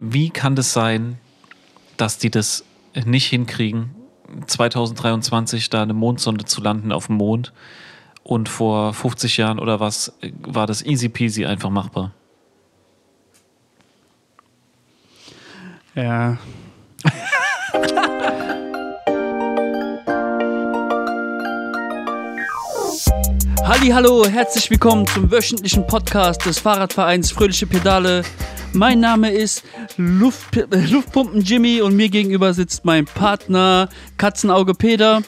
Wie kann das sein, dass die das nicht hinkriegen, 2023 da eine Mondsonde zu landen auf dem Mond und vor 50 Jahren oder was war das easy peasy einfach machbar? Ja. Halli, hallo, herzlich willkommen zum wöchentlichen Podcast des Fahrradvereins Fröhliche Pedale. Mein Name ist Luft, äh, Luftpumpen Jimmy und mir gegenüber sitzt mein Partner Katzenauge Peter,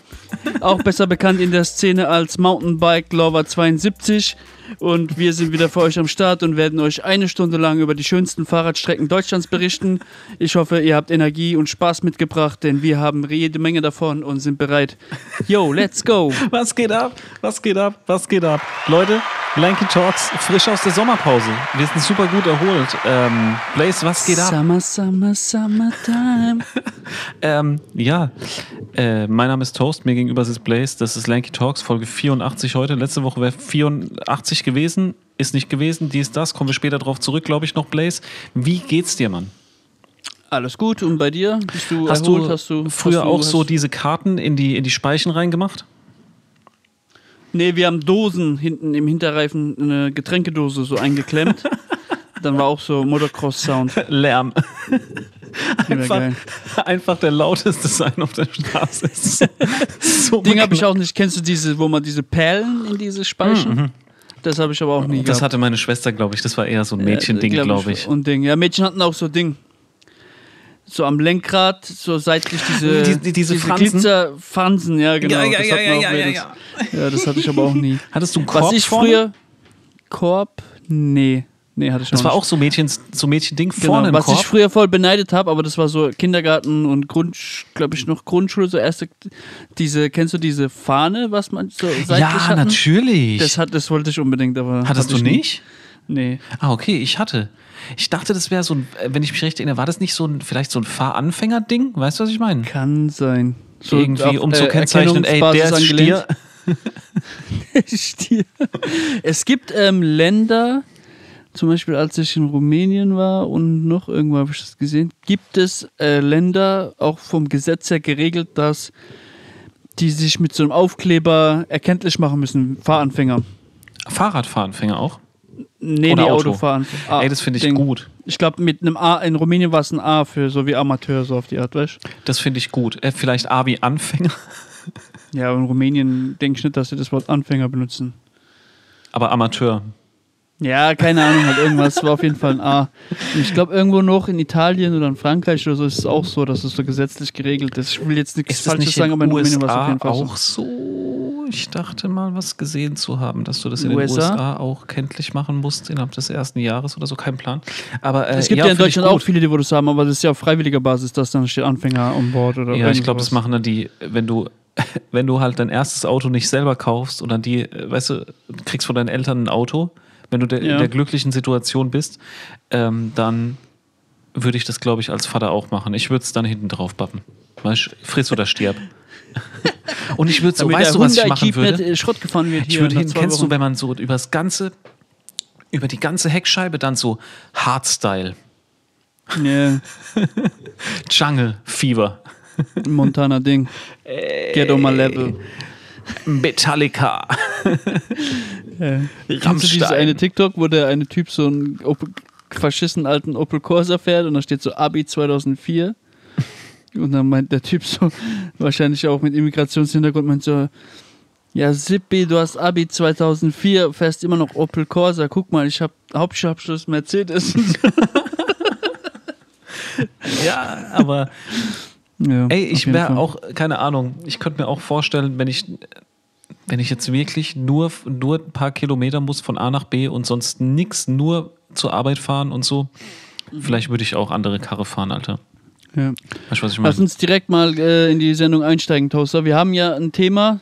auch besser bekannt in der Szene als Mountainbike Lover 72. Und wir sind wieder für euch am Start und werden euch eine Stunde lang über die schönsten Fahrradstrecken Deutschlands berichten. Ich hoffe, ihr habt Energie und Spaß mitgebracht, denn wir haben jede Menge davon und sind bereit. Yo, let's go! Was geht ab? Was geht ab? Was geht ab? Leute, Lanky Talks, frisch aus der Sommerpause. Wir sind super gut erholt. Ähm, Blaze, was geht ab? Summer, summer, summertime. ähm, ja, äh, mein Name ist Toast, mir gegenüber sitzt Blaze. Das ist Lanky Talks, Folge 84 heute. Letzte Woche wäre 84 gewesen, ist nicht gewesen. Dies, das, kommen wir später drauf zurück, glaube ich, noch, Blaze. Wie geht's dir, Mann? Alles gut und bei dir? Bist du Hast erholt? du hast du früher hast du, auch so diese Karten in die, in die Speichen reingemacht? Nee, wir haben Dosen hinten im Hinterreifen, eine Getränkedose so eingeklemmt. Dann war auch so Motocross-Sound. Lärm. Einfach, einfach der lauteste sein auf der Straße. So, Ding habe ich auch nicht. Kennst du diese, wo man diese Perlen in diese Speichen? Das habe ich aber auch nie Das gehabt. hatte meine Schwester, glaube ich. Das war eher so ein Mädchending, Ja, glaube ich. Und Ding. Ja, Mädchen hatten auch so Ding. So am Lenkrad, so seitlich diese, Die- die- diese Fransen? Glitzerfransen, ja, genau. Ja, ja, das ja, ja, ja, ja, das- ja, das hatte ich aber auch nie. Hattest du einen Was Korb ich vorne? früher. Korb? Nee. Nee, hatte ich Das war nicht. auch so Mädchen, so Mädchending Genau, vorne im was Korb. ich früher voll beneidet habe, aber das war so Kindergarten und Grund, glaube ich, noch Grundschule, so erste, diese, kennst du diese Fahne, was man so seitlich ja, hatten? natürlich. Das, hat, das wollte ich unbedingt, aber. Hattest hatte du ich nie. nicht? Nee. Ah, okay, ich hatte. Ich dachte, das wäre so ein, äh, wenn ich mich recht erinnere, war das nicht so ein, vielleicht so ein Fahranfänger-Ding? Weißt du, was ich meine? Kann sein. So Irgendwie, auf, um zu äh, kennzeichnen, ey, der ist Erkennungsbasis Stier. angelehnt. Stier. Es gibt ähm, Länder, zum Beispiel als ich in Rumänien war und noch irgendwo habe ich das gesehen, gibt es äh, Länder, auch vom Gesetz her geregelt, dass die sich mit so einem Aufkleber erkenntlich machen müssen, Fahranfänger. Fahrradfahranfänger auch. Nee, Oder nee, Auto. Autofahren. Ah, ey, das finde ich Ding. gut. Ich glaube, mit einem A, in Rumänien war es ein A für so wie Amateur, so auf die Art, weißt du? Das finde ich gut. Äh, vielleicht A wie Anfänger, Ja, in Rumänien denke ich nicht, dass sie das Wort Anfänger benutzen. aber Amateur. Ja, keine Ahnung, halt irgendwas war auf jeden Fall ein A. Und ich glaube, irgendwo noch in Italien oder in Frankreich oder so ist es auch so, dass es so gesetzlich geregelt ist. Ich will jetzt nichts Falsches nicht sagen, in aber in Rumänien war es auf USA jeden Fall auch so. Ich dachte mal, was gesehen zu haben, dass du das in den USA? USA auch kenntlich machen musst innerhalb des ersten Jahres oder so, kein Plan. Aber äh, Es gibt ja, in find ich Deutschland auch viele, die wo das haben, aber das ist ja auf freiwilliger Basis, dass dann steht Anfänger on board oder Ja, ich glaube, das machen dann die, wenn du, wenn du halt dein erstes Auto nicht selber kaufst und dann die, äh, weißt du kriegst von deinen Eltern ein Auto, wenn du der, Ja. in der glücklichen Situation bist, ähm, dann würde ich das, glaube ich, als Vater auch machen. Ich würde es dann hinten drauf bappen. Weißt du, friss oder stirb. und ich würde so, Damit weißt du, was ich machen würde? äh, Schrott gefahren wird Ich würde nach hin, zwei kennst du, Wochen. wenn man so über das ganze, über die ganze Heckscheibe dann so Hardstyle, Ja, Jungle Fever, Montana Ding. Get on my level. Metallica, Ja. Kennst du dieses eine TikTok, wo der eine Typ so einen Opel, verschissen alten Opel Corsa fährt und da steht so Abi 2004 und dann meint der Typ so, wahrscheinlich auch mit Immigrationshintergrund, meint so, ja Sippi, du hast Abi 2004, fährst immer noch Opel Corsa, guck mal, ich habe Hauptschulabschluss Mercedes. Ja, aber ja, ey, ich wäre auch, keine Ahnung, ich könnte mir auch vorstellen, wenn ich, wenn ich jetzt wirklich nur, nur ein paar Kilometer muss von A nach B und sonst nix, nur zur Arbeit fahren und so, vielleicht würde ich auch andere Karre fahren, Alter. Ja. Weißt du, was ich Lass uns direkt mal äh, in die Sendung einsteigen, Toaster. Wir haben ja ein Thema,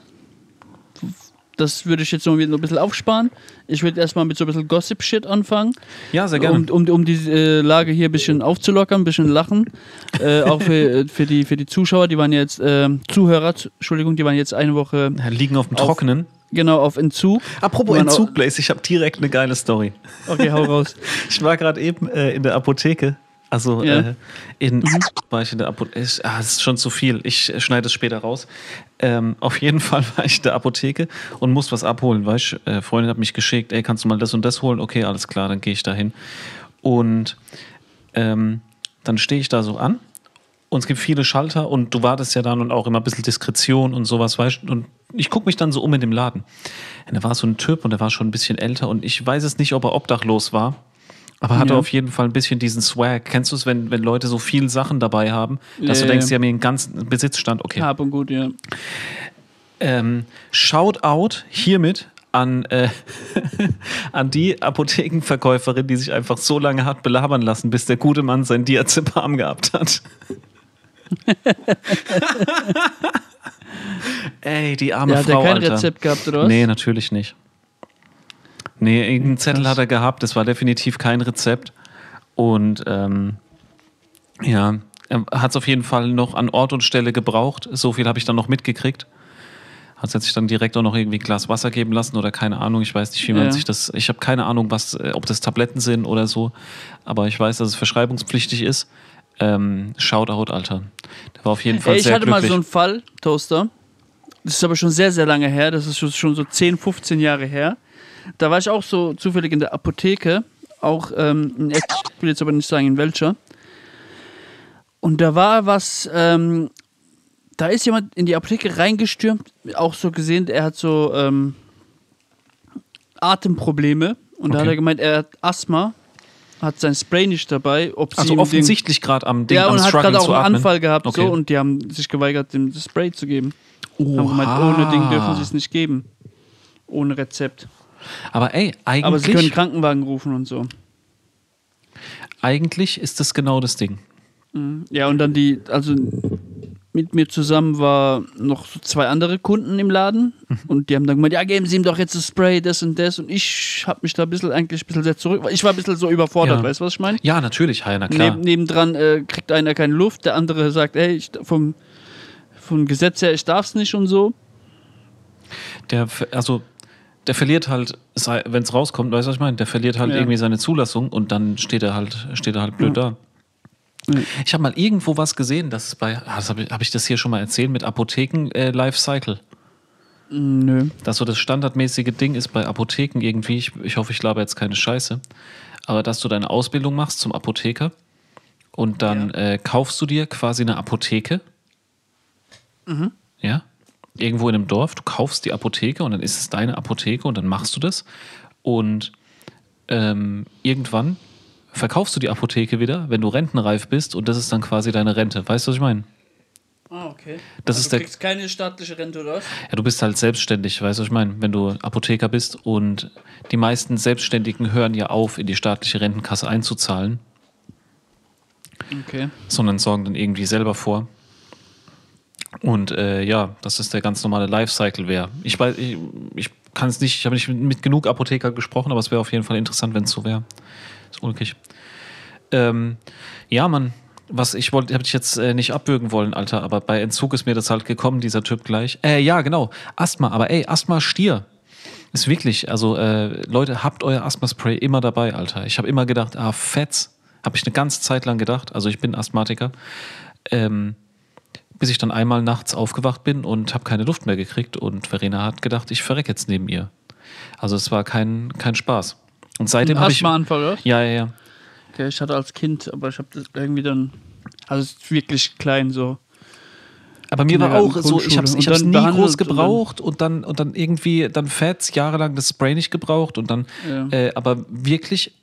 das würde ich jetzt noch ein bisschen aufsparen. Ich würde erstmal mit so ein bisschen Gossip-Shit anfangen, Ja, sehr gerne. um, um, um die äh, Lage hier ein bisschen aufzulockern, ein bisschen lachen. äh, auch für, äh, für, die, für die Zuschauer, die waren jetzt, äh, Zuhörer, Entschuldigung, die waren jetzt eine Woche Ja, liegen auf dem auf- Trockenen. genau auf Entzug. Apropos Entzug, Blaze, ich habe direkt eine geile Story. Okay, hau raus. Ich war gerade eben äh, in der Apotheke Also Ja. äh, in war ich in der Apotheke. Ah, das ist schon zu viel. Ich äh, schneide es später raus. Ähm, auf jeden Fall war ich in der Apotheke und muss was abholen. Weißt du, äh, Freundin hat mich geschickt, ey, kannst du mal das und das holen? Okay, alles klar, dann gehe ich dahin. Und ähm, dann stehe ich da so an und es gibt viele Schalter und du wartest ja dann und auch immer ein bisschen Diskretion und sowas, weißt. Und ich gucke mich dann so um in dem Laden. Und da war so ein Typ und der war schon ein bisschen älter und ich weiß es nicht, ob er obdachlos war. Aber hatte Ja. auf jeden Fall ein bisschen diesen Swag. Kennst du es, wenn, wenn Leute so viel Sachen dabei haben, dass Ja, du denkst, ja. die haben ihren ganzen Besitzstand? Okay. Hab und gut, ja. Ähm, Shoutout hiermit an, äh, an die Apothekenverkäuferin, die sich einfach so lange hat belabern lassen, bis der gute Mann sein Diazepam gehabt hat. Ey, die arme Ja, hat er Frau, kein Alter. Rezept gehabt, oder was? Nee, natürlich nicht. Nee, irgendeinen Zettel hat er gehabt, das war definitiv kein Rezept. Und ähm, ja, er hat es auf jeden Fall noch an Ort und Stelle gebraucht. So viel habe ich dann noch mitgekriegt. Hat sich dann direkt auch noch irgendwie ein Glas Wasser geben lassen oder keine Ahnung. Ich weiß nicht, wie man Ja. sich das. Ich habe keine Ahnung, was, äh, ob das Tabletten sind oder so. Aber ich weiß, dass es verschreibungspflichtig ist. Ähm, Shoutout, Alter. Der war auf jeden Fall Ey, ich sehr hatte glücklich. mal so einen Fall, Toaster. Das ist aber schon sehr, sehr lange her. Das ist schon- schon so 10, 15 Jahre her. Da war ich auch so zufällig in der Apotheke. Auch ähm, in Eck, ich will jetzt aber nicht sagen, in welcher. Und da war was, ähm, da ist jemand in die Apotheke reingestürmt, auch so gesehen, er hat so ähm, Atemprobleme. Und da Okay. hat er gemeint, er hat Asthma, hat sein Spray nicht dabei. Ob sie also offensichtlich gerade am Ding ja, und hat gerade auch einen atmen. Anfall gehabt Okay. so und die haben sich geweigert, dem das Spray zu geben. Haben gemeint, Oha. ohne Ding dürfen sie es nicht geben. Ohne Rezept. Aber ey, eigentlich, Aber sie können Krankenwagen rufen und so. eigentlich ist das genau das Ding. Ja, und dann die, also mit mir zusammen war noch so zwei andere Kunden im Laden Mhm. und die haben dann gemeint, ja, geben Sie ihm doch jetzt das Spray, das und das. Und ich habe mich da ein bisschen, eigentlich ein bisschen sehr zurück, ich war ein bisschen so überfordert, Ja. weißt du, was ich meine? Ja, natürlich, na klar. Neb, nebendran äh, kriegt einer keine Luft, der andere sagt, ey, ich, vom, vom Gesetz her, ich darf's nicht und so. Der, also, der verliert halt, wenn es rauskommt, weißt du, was ich meine? Der verliert halt Ja. irgendwie seine Zulassung und dann steht er halt, steht er halt blöd da. Ja. Ich habe mal irgendwo was gesehen, das ist bei, ah, das habe ich, hab ich das hier schon mal erzählt, mit Apotheken äh, Lifecycle. Mm, Nö. Dass so das standardmäßige Ding ist bei Apotheken irgendwie, ich, ich hoffe, ich laber jetzt keine Scheiße, aber dass du deine Ausbildung machst zum Apotheker und dann äh, kaufst du dir quasi eine Apotheke. Ja. Irgendwo in einem Dorf, du kaufst die Apotheke und dann ist es deine Apotheke und dann machst du das. Und ähm, irgendwann verkaufst du die Apotheke wieder, wenn du rentenreif bist und das ist dann quasi deine Rente. Weißt du, was ich meine? Ah, okay. Das also ist du kriegst keine staatliche Rente, oder was? Ja, du bist halt selbstständig, weißt du, was ich meine? Wenn du Apotheker bist und die meisten Selbstständigen hören ja auf, in die staatliche Rentenkasse einzuzahlen, Okay. sondern sorgen dann irgendwie selber vor. Und äh, ja, das ist der ganz normale Lifecycle wäre. Ich weiß, ich, ich kann es nicht, ich habe nicht mit, genug Apotheker gesprochen, aber es wäre auf jeden Fall interessant, wenn es so wäre. Ist ulkig. Ähm, ja, Mann, was ich wollte, habe ich jetzt äh, nicht abwürgen wollen, Alter, aber bei Entzug ist mir das halt gekommen, dieser Typ gleich. Äh, ja, genau, Asthma, aber ey, Asthma Stier. Ist wirklich, also äh, Leute, habt euer Asthma-Spray immer dabei, Alter. Ich habe immer gedacht, ah, Fetz. Habe ich eine ganze Zeit lang gedacht. Also ich bin Asthmatiker. Ähm, bis ich dann einmal nachts aufgewacht bin und habe keine Luft mehr gekriegt und Verena hat gedacht, ich verrecke jetzt neben ihr. Also es war kein, kein Spaß. Und seitdem habe ich... Asthmaanfall, oder? Ja, ja, ja. Okay, ich hatte als Kind, aber ich habe das irgendwie dann. Also es ist wirklich klein so. Aber mir war auch so, ich habe es ich hab's nie groß gebraucht und dann, und dann irgendwie, dann Fats jahrelang das Spray nicht gebraucht und dann, Ja. äh, aber wirklich,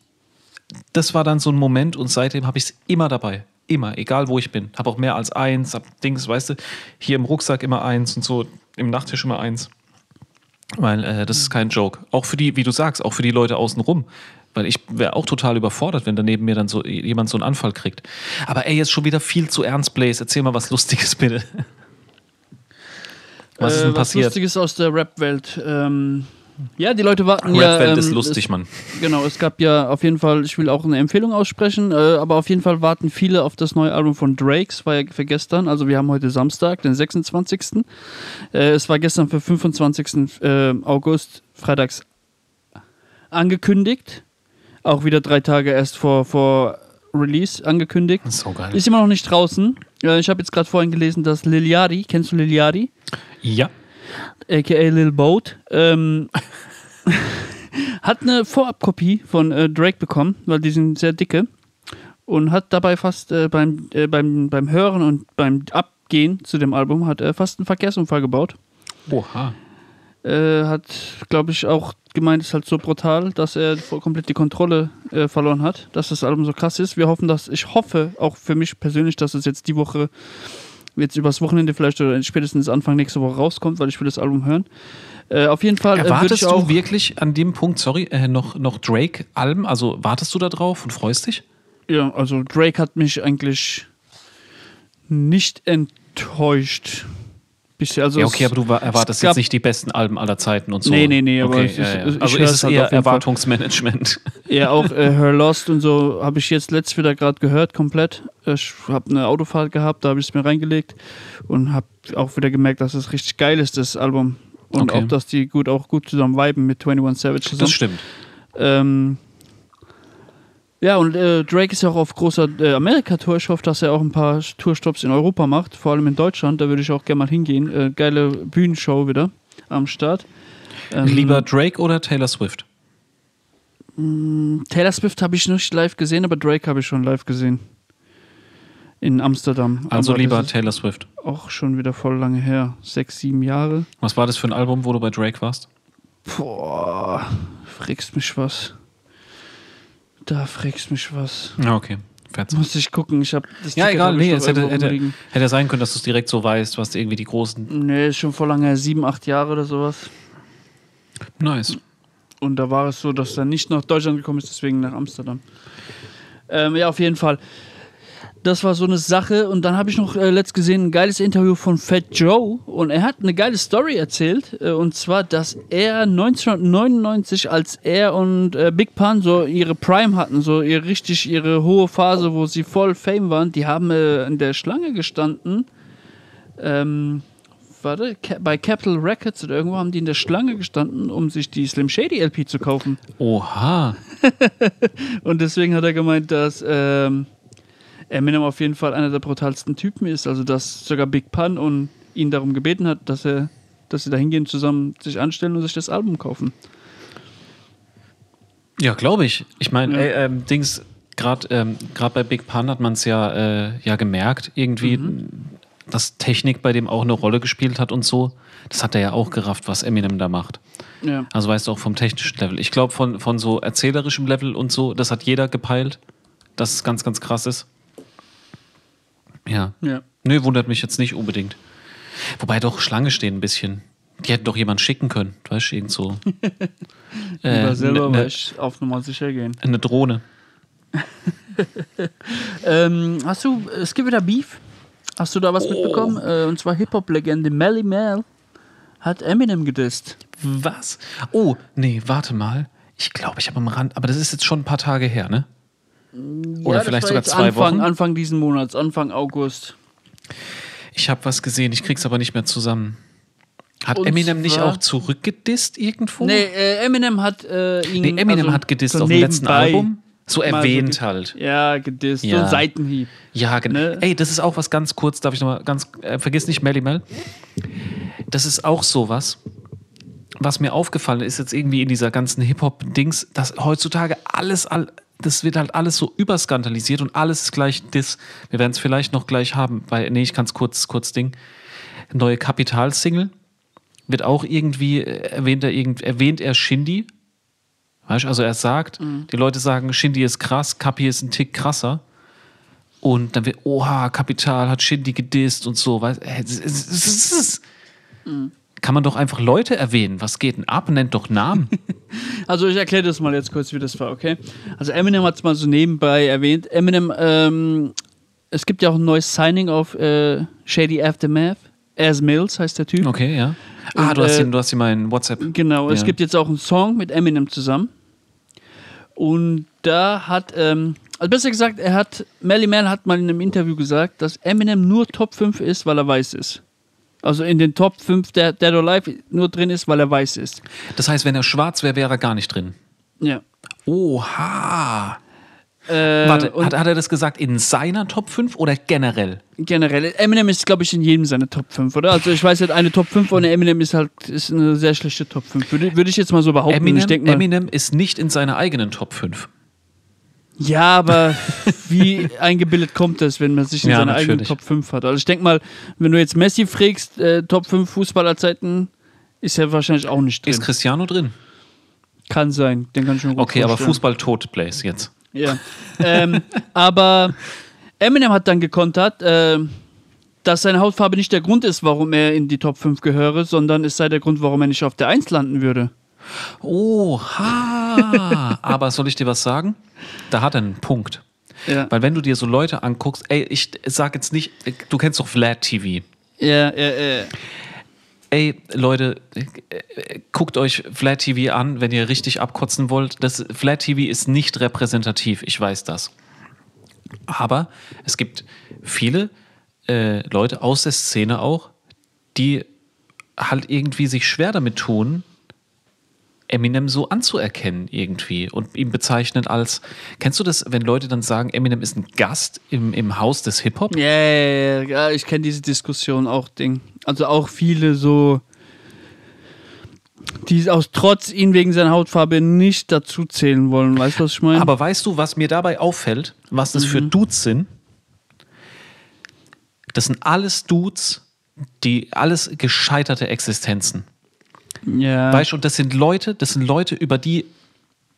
das war dann so ein Moment und seitdem habe ich es immer dabei. Immer, egal wo ich bin. Habe auch mehr als eins, hab Dings, weißt du, hier im Rucksack immer eins und so, im Nachttisch immer eins. Weil äh, das ist kein Joke. Auch für die, wie du sagst, auch für die Leute außenrum. Weil ich wäre auch total überfordert, wenn daneben mir dann so jemand so einen Anfall kriegt. Aber ey, jetzt schon wieder viel zu ernst, Blaze. Erzähl mal was Lustiges, bitte. Was ist Äh, denn was passiert? Lustiges aus der Rap-Welt. Ähm, ja, die Leute warten ja. Rap-Welt ähm, ist lustig, Mann. Es, genau, es gab ja auf jeden Fall, ich will auch eine Empfehlung aussprechen, äh, aber auf jeden Fall warten viele auf das neue Album von Drakes, war ja für gestern. Also wir haben heute Samstag, den 26. Äh, es war gestern für 25. Äh, August, freitags angekündigt. Auch wieder drei Tage erst vor, vor Release angekündigt. So geil. Ist immer noch nicht draußen. Äh, ich habe jetzt gerade vorhin gelesen, dass Liliari, kennst du Liliari? Ja. Aka Lil Boat, ähm, hat eine Vorabkopie von äh, Drake bekommen, weil die sind sehr dicke und hat dabei fast äh, beim, äh, beim, beim Hören und beim Abgehen zu dem Album hat er fast einen Verkehrsunfall gebaut. Oha. Äh, hat, glaube ich, auch gemeint, ist halt so brutal, dass er komplett die Kontrolle äh, verloren hat, dass das Album so krass ist. Wir hoffen, dass, ich hoffe auch für mich persönlich, dass es jetzt die Woche, jetzt übers Wochenende vielleicht oder spätestens Anfang nächste Woche rauskommt, weil ich will das Album hören. Äh, auf jeden Fall äh, Erwartest ich du auch. wirklich an dem Punkt, sorry, äh, noch, noch Drake-Alben? Also wartest du da drauf und freust dich? Ja, also Drake hat mich eigentlich nicht enttäuscht. Also ja, okay, aber du wa- erwartest jetzt nicht die besten Alben aller Zeiten und so. Nee, nee, nee, aber okay, ist- ja, ja. ich Also höre ist es halt eher. Erwartungsmanagement. Ja, auch äh, Her Lost und so habe ich jetzt letzt wieder gerade gehört, komplett. Ich habe eine Autofahrt gehabt, da habe ich es mir reingelegt und habe auch wieder gemerkt, dass es richtig geil ist, das Album. Und Okay. auch, dass die gut auch gut zusammen viben mit 21 Savage zusammen. Das stimmt. Ähm, ja, und äh, Drake ist ja auch auf großer äh, Amerika-Tour. Ich hoffe, dass er auch ein paar Tourstops in Europa macht, vor allem in Deutschland. Da würde ich auch gerne mal hingehen. Äh, geile Bühnenshow wieder am Start. Ähm, Lieber Drake oder Taylor Swift? Taylor Swift habe ich nicht live gesehen, aber Drake habe ich schon live gesehen. In Amsterdam. Also aber lieber Taylor Swift. auch schon wieder voll lange her. Sechs, sieben Jahre. Was war das für ein Album, wo du bei Drake warst? Boah, fragst mich was. Da fragst mich was. Ja, okay. Fertig. Muss ich gucken. Ich habe das Ja, Ticket egal, hab nee, es hätte, hätte, hätte sein können, dass du es direkt so weißt, was irgendwie die großen. Nee, ist schon vor lange sieben, acht Jahre oder sowas. Nice. Und da war es so, dass er nicht nach Deutschland gekommen ist, deswegen nach Amsterdam. Ähm, ja, auf jeden Fall. Das war so eine Sache. Und dann habe ich noch äh, letzt gesehen ein geiles Interview von Fat Joe. Und er hat eine geile Story erzählt. Äh, und zwar, dass er 1999, als er und äh, Big Pun so ihre Prime hatten, so ihre richtig ihre hohe Phase, wo sie voll Fame waren, die haben äh, in der Schlange gestanden. Ähm, warte, bei Capitol Records oder irgendwo haben die in der Schlange gestanden, um sich die Slim Shady LP zu kaufen. Oha. Und deswegen hat er gemeint, dass ähm, Eminem auf jeden Fall einer der brutalsten Typen ist. Also dass sogar Big Pun und ihn darum gebeten hat, dass er, dass sie da hingehen, zusammen sich anstellen und sich das Album kaufen. Ja, glaube ich. Ich meine, Ja. ähm, Dings, gerade ähm, grad bei Big Pun hat man es ja, äh, ja gemerkt, irgendwie, dass Technik bei dem auch eine Rolle gespielt hat und so. Das hat er ja auch gerafft, was Eminem da macht. Ja. Also weißt du auch vom technischen Level. Ich glaube, von, von so erzählerischem Level und so, das hat jeder gepeilt, dass es ganz, ganz krass ist. Ja. Ja. Nö, wundert mich jetzt nicht unbedingt. Wobei doch Schlange stehen ein bisschen. Die hätten doch jemand schicken können, weißt du, irgend so. äh, selber, ne, weil ich auf Nummer sicher gehen. eine Drohne. Ähm, hast du, es gibt wieder Beef. Hast du da was mitbekommen? Äh, und zwar Hip-Hop-Legende Melly Mel hat Eminem gedisst. Was? Oh, nee, warte mal. Ich glaube, ich habe am Rand, aber das ist jetzt schon ein paar Tage her, ne? Oder Ja, vielleicht sogar zwei Anfang, Wochen. Anfang diesen Monats, Anfang August. Ich habe was gesehen, ich krieg's aber nicht mehr zusammen. Hat Und Eminem nicht auch zurückgedisst irgendwo? Nee, äh, Eminem hat äh, ihn. Nee, Eminem also, hat gedisst so auf dem letzten Album. So erwähnt ge- halt. Ja, gedisst. So Ja. ein Seitenhieb. Ja, genau. Ne? Ey, das ist auch was ganz kurz, darf ich nochmal ganz, äh, vergiss nicht Melly Mel. Das ist auch sowas, was mir aufgefallen ist jetzt irgendwie in dieser ganzen Hip-Hop-Dings, dass heutzutage alles, all, das wird halt alles so überskandalisiert und alles ist gleich das. Wir werden es vielleicht noch gleich haben, weil, nee, ich kann es kurz, kurz Ding. Neue Kapital-Single wird auch irgendwie, äh, erwähnt er, irgend, erwähnt er Shindy. Weißt du, also er sagt, die Leute sagen, Shindy ist krass, Kapi ist ein Tick krasser. Und dann wird, oha, Kapital hat Shindy gedisst und so. Weißt, äh, es- es- es- es- es- Kann man doch einfach Leute erwähnen. Was geht denn ab? Nennt doch Namen. Also ich erkläre das mal jetzt kurz, wie das war, okay? Also Eminem hat es mal so nebenbei erwähnt. Eminem, ähm, es gibt ja auch ein neues Signing auf äh, Shady Aftermath. As Mills heißt der Typ. Okay, ja. Ah, Und, du hast, äh, ihn, du hast ihn mal in WhatsApp. Genau, es Ja. gibt jetzt auch einen Song mit Eminem zusammen. Und da hat, ähm, also besser gesagt, er hat, Melly Mel hat mal in einem Interview gesagt, dass Eminem nur Top 5 ist, weil er weiß ist. Also in den Top 5 der Dead or Alive nur drin ist, weil er weiß ist. Das heißt, wenn er schwarz wäre, wäre er gar nicht drin. Ja. Oha. Äh, Warte, hat, hat er das gesagt in seiner Top 5 oder generell? generell, Eminem ist, glaube ich, in jedem seine Top 5, oder? Also ich weiß nicht, eine Top 5 ohne Eminem ist halt ist eine sehr schlechte Top 5. Würde, würde ich jetzt mal so behaupten. Eminem, mal, Eminem ist nicht in seiner eigenen Top 5. Ja, aber wie eingebildet kommt das, wenn man sich in Ja, seiner eigenen natürlich. Top 5 hat? Also ich denke mal, wenn du jetzt Messi fragst, äh, Top 5 Fußballerzeiten, ist er wahrscheinlich auch nicht drin. Ist Cristiano drin? Kann sein, den kann ich mir gut Okay, aber vorstellen. Fußball tot, Blaze, jetzt. Ja. ähm, aber Eminem hat dann gekontert, äh, dass seine Hautfarbe nicht der Grund ist, warum er in die Top 5 gehöre, sondern es sei der Grund, warum er nicht auf der 1 landen würde. Oha! aber soll ich dir was sagen? Da hat er einen Punkt. Ja, Weil wenn du dir so Leute anguckst, ey, ich sag jetzt nicht, du kennst doch Vlad TV. ja, ja, ja. Ey, Leute, guckt euch Flat TV an, wenn ihr richtig abkotzen wollt. Das Flat TV ist nicht repräsentativ, ich weiß das. Aber es gibt viele äh, Leute aus der Szene auch, die halt irgendwie sich schwer damit tun, Eminem so anzuerkennen irgendwie und ihn bezeichnen als, kennst du das, wenn Leute dann sagen, Eminem ist ein Gast im, im Haus des Hip-Hop? Ja, ja, ja, ja, ich kenne diese Diskussion auch, Ding. Also auch viele so, die aus Trotz ihn wegen seiner Hautfarbe nicht dazu zählen wollen. Weißt du, was ich meine? Aber weißt du, was mir dabei auffällt, was das für Dudes sind? Das sind alles Dudes, die alles gescheiterte Existenzen. Ja. Weißt du, und das sind Leute, das sind Leute, über die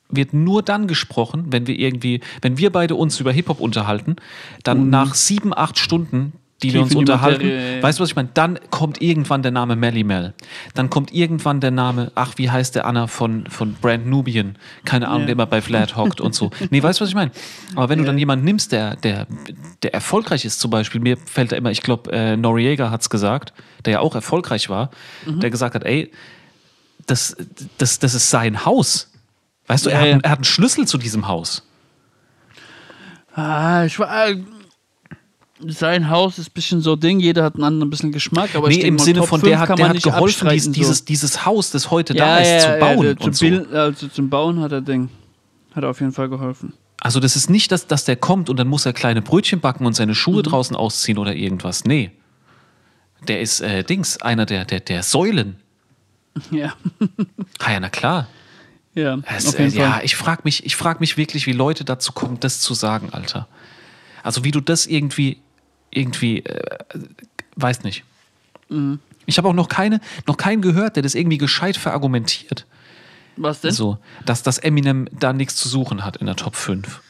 wird nur dann gesprochen, wenn wir irgendwie, wenn wir beide uns über Hip-Hop unterhalten, dann nach sieben, acht Stunden, die wir Tief uns in die unterhalten, Materie, weißt du, was ich meine? Dann kommt irgendwann der Name Melly Mel. Dann kommt irgendwann der Name, ach, wie heißt der Anna von, von Brand Nubian? Keine Ahnung, Ja. der immer bei Flat hockt und so. Nee, weißt du, was ich meine? Aber wenn du Ja. dann jemanden nimmst, der, der, der erfolgreich ist, zum Beispiel, mir fällt da immer, ich glaube, äh, Noriega hat es gesagt, der ja auch erfolgreich war, Mhm. der gesagt hat, ey, das, das, das ist sein Haus. Weißt du, er, hat, ja. er hat einen Schlüssel zu diesem Haus. Ah, ich war. äh, Sein Haus ist ein bisschen so Ding, jeder hat einen anderen bisschen Geschmack, aber nee, im mal, Sinne Top von, 5 der hat, der hat nicht geholfen, dies, dieses, dieses Haus, das heute ja, da ist, ja, zu bauen. der, und zu so. Bild, also zum Bauen hat er Ding. Hat er auf jeden Fall geholfen. Also das ist nicht, dass, dass der kommt und dann muss er kleine Brötchen backen und seine Mhm. Schuhe draußen ausziehen oder irgendwas. Nee. Der ist, äh, Dings, einer der, der, der Säulen. Ja. Ah ja, na klar. Ja, Es, äh, ja, ich frage mich, ich frag mich wirklich, wie Leute dazu kommen, das zu sagen, Alter. Also wie du das irgendwie, irgendwie, äh, weiß nicht. Mhm. Ich habe auch noch keine, noch keinen gehört, der das irgendwie gescheit verargumentiert. Was denn? So, dass das Eminem da nichts zu suchen hat in der Top 5.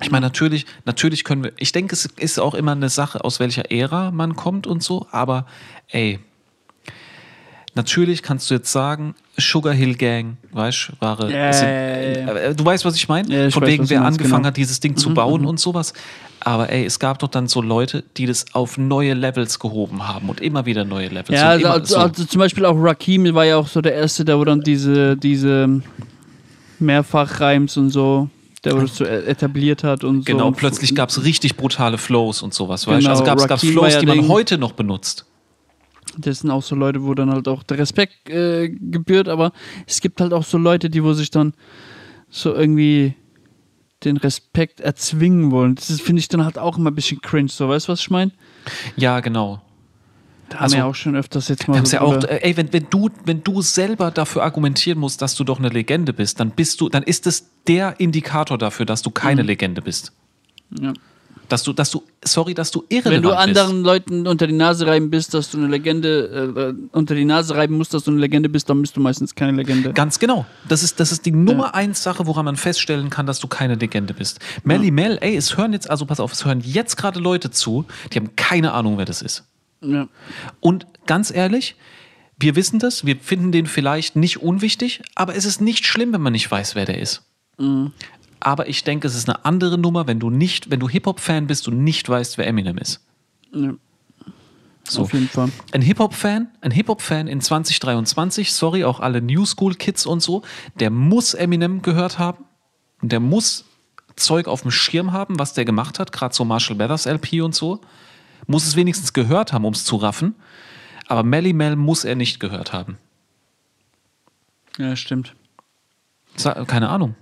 Ich meine, natürlich, natürlich können wir, ich denke, es ist auch immer eine Sache, aus welcher Ära man kommt und so, aber ey, natürlich kannst du jetzt sagen, Sugar Hill Gang, weißt du, war, Ja, sind, äh, du weißt, was ich meine? Von weiß, wegen, wer angefangen genau. hat, dieses Ding zu bauen und sowas. Aber ey, es gab doch dann so Leute, die das auf neue Levels gehoben haben und immer wieder neue Levels. Ja, also, also, so. also zum Beispiel auch Rakim war ja auch so der Erste, der wo dann diese, diese Mehrfachreims und so, der wo das so e- etabliert hat und so. Genau, plötzlich gab es richtig brutale Flows und sowas, weißt du? Genau, Also gab es Flows, die man heute noch benutzt. Das sind auch so Leute, wo dann halt auch der Respekt äh, gebührt, aber es gibt halt auch so Leute, die wo sich dann so irgendwie den Respekt erzwingen wollen. Das finde ich dann halt auch immer ein bisschen cringe, so, weißt du, was ich meine? Ja, genau. Da Also, haben wir ja auch schon öfters jetzt mal so ja auch, ey, wenn, wenn, du, wenn du selber dafür argumentieren musst, dass du doch eine Legende bist, dann bist du, dann ist es der Indikator dafür, dass du keine Mhm. Legende bist. ja. Dass du, dass du, sorry, dass du Wenn irrelevant du bist. anderen Leuten unter die Nase reiben bist, dass du eine Legende, äh, unter die Nase reiben musst, dass du eine Legende bist, dann bist du meistens keine Legende. Ganz genau. Das ist, das ist die Nummer eins Sache, woran man feststellen kann, dass du keine Legende bist. Melly Mel, ey, es hören jetzt, also pass auf, es hören jetzt gerade Leute zu, die haben keine Ahnung, wer das ist. Ja. Und ganz ehrlich, wir wissen das, wir finden den vielleicht nicht unwichtig, aber es ist nicht schlimm, wenn man nicht weiß, wer der ist. Aber ich denke, es ist eine andere Nummer, wenn du nicht, wenn du Hip-Hop-Fan bist und nicht weißt, wer Eminem ist. ja. So. Auf jeden Fall. Ein Hip-Hop-Fan, ein Hip-Hop-Fan in 2023, sorry, auch alle New School-Kids und so, der muss Eminem gehört haben. Und der muss Zeug auf dem Schirm haben, was der gemacht hat, gerade so Marshall Mathers LP und so. Muss es wenigstens gehört haben, um es zu raffen. Aber Melly Mel muss er nicht gehört haben. Ja, stimmt. Keine Ahnung.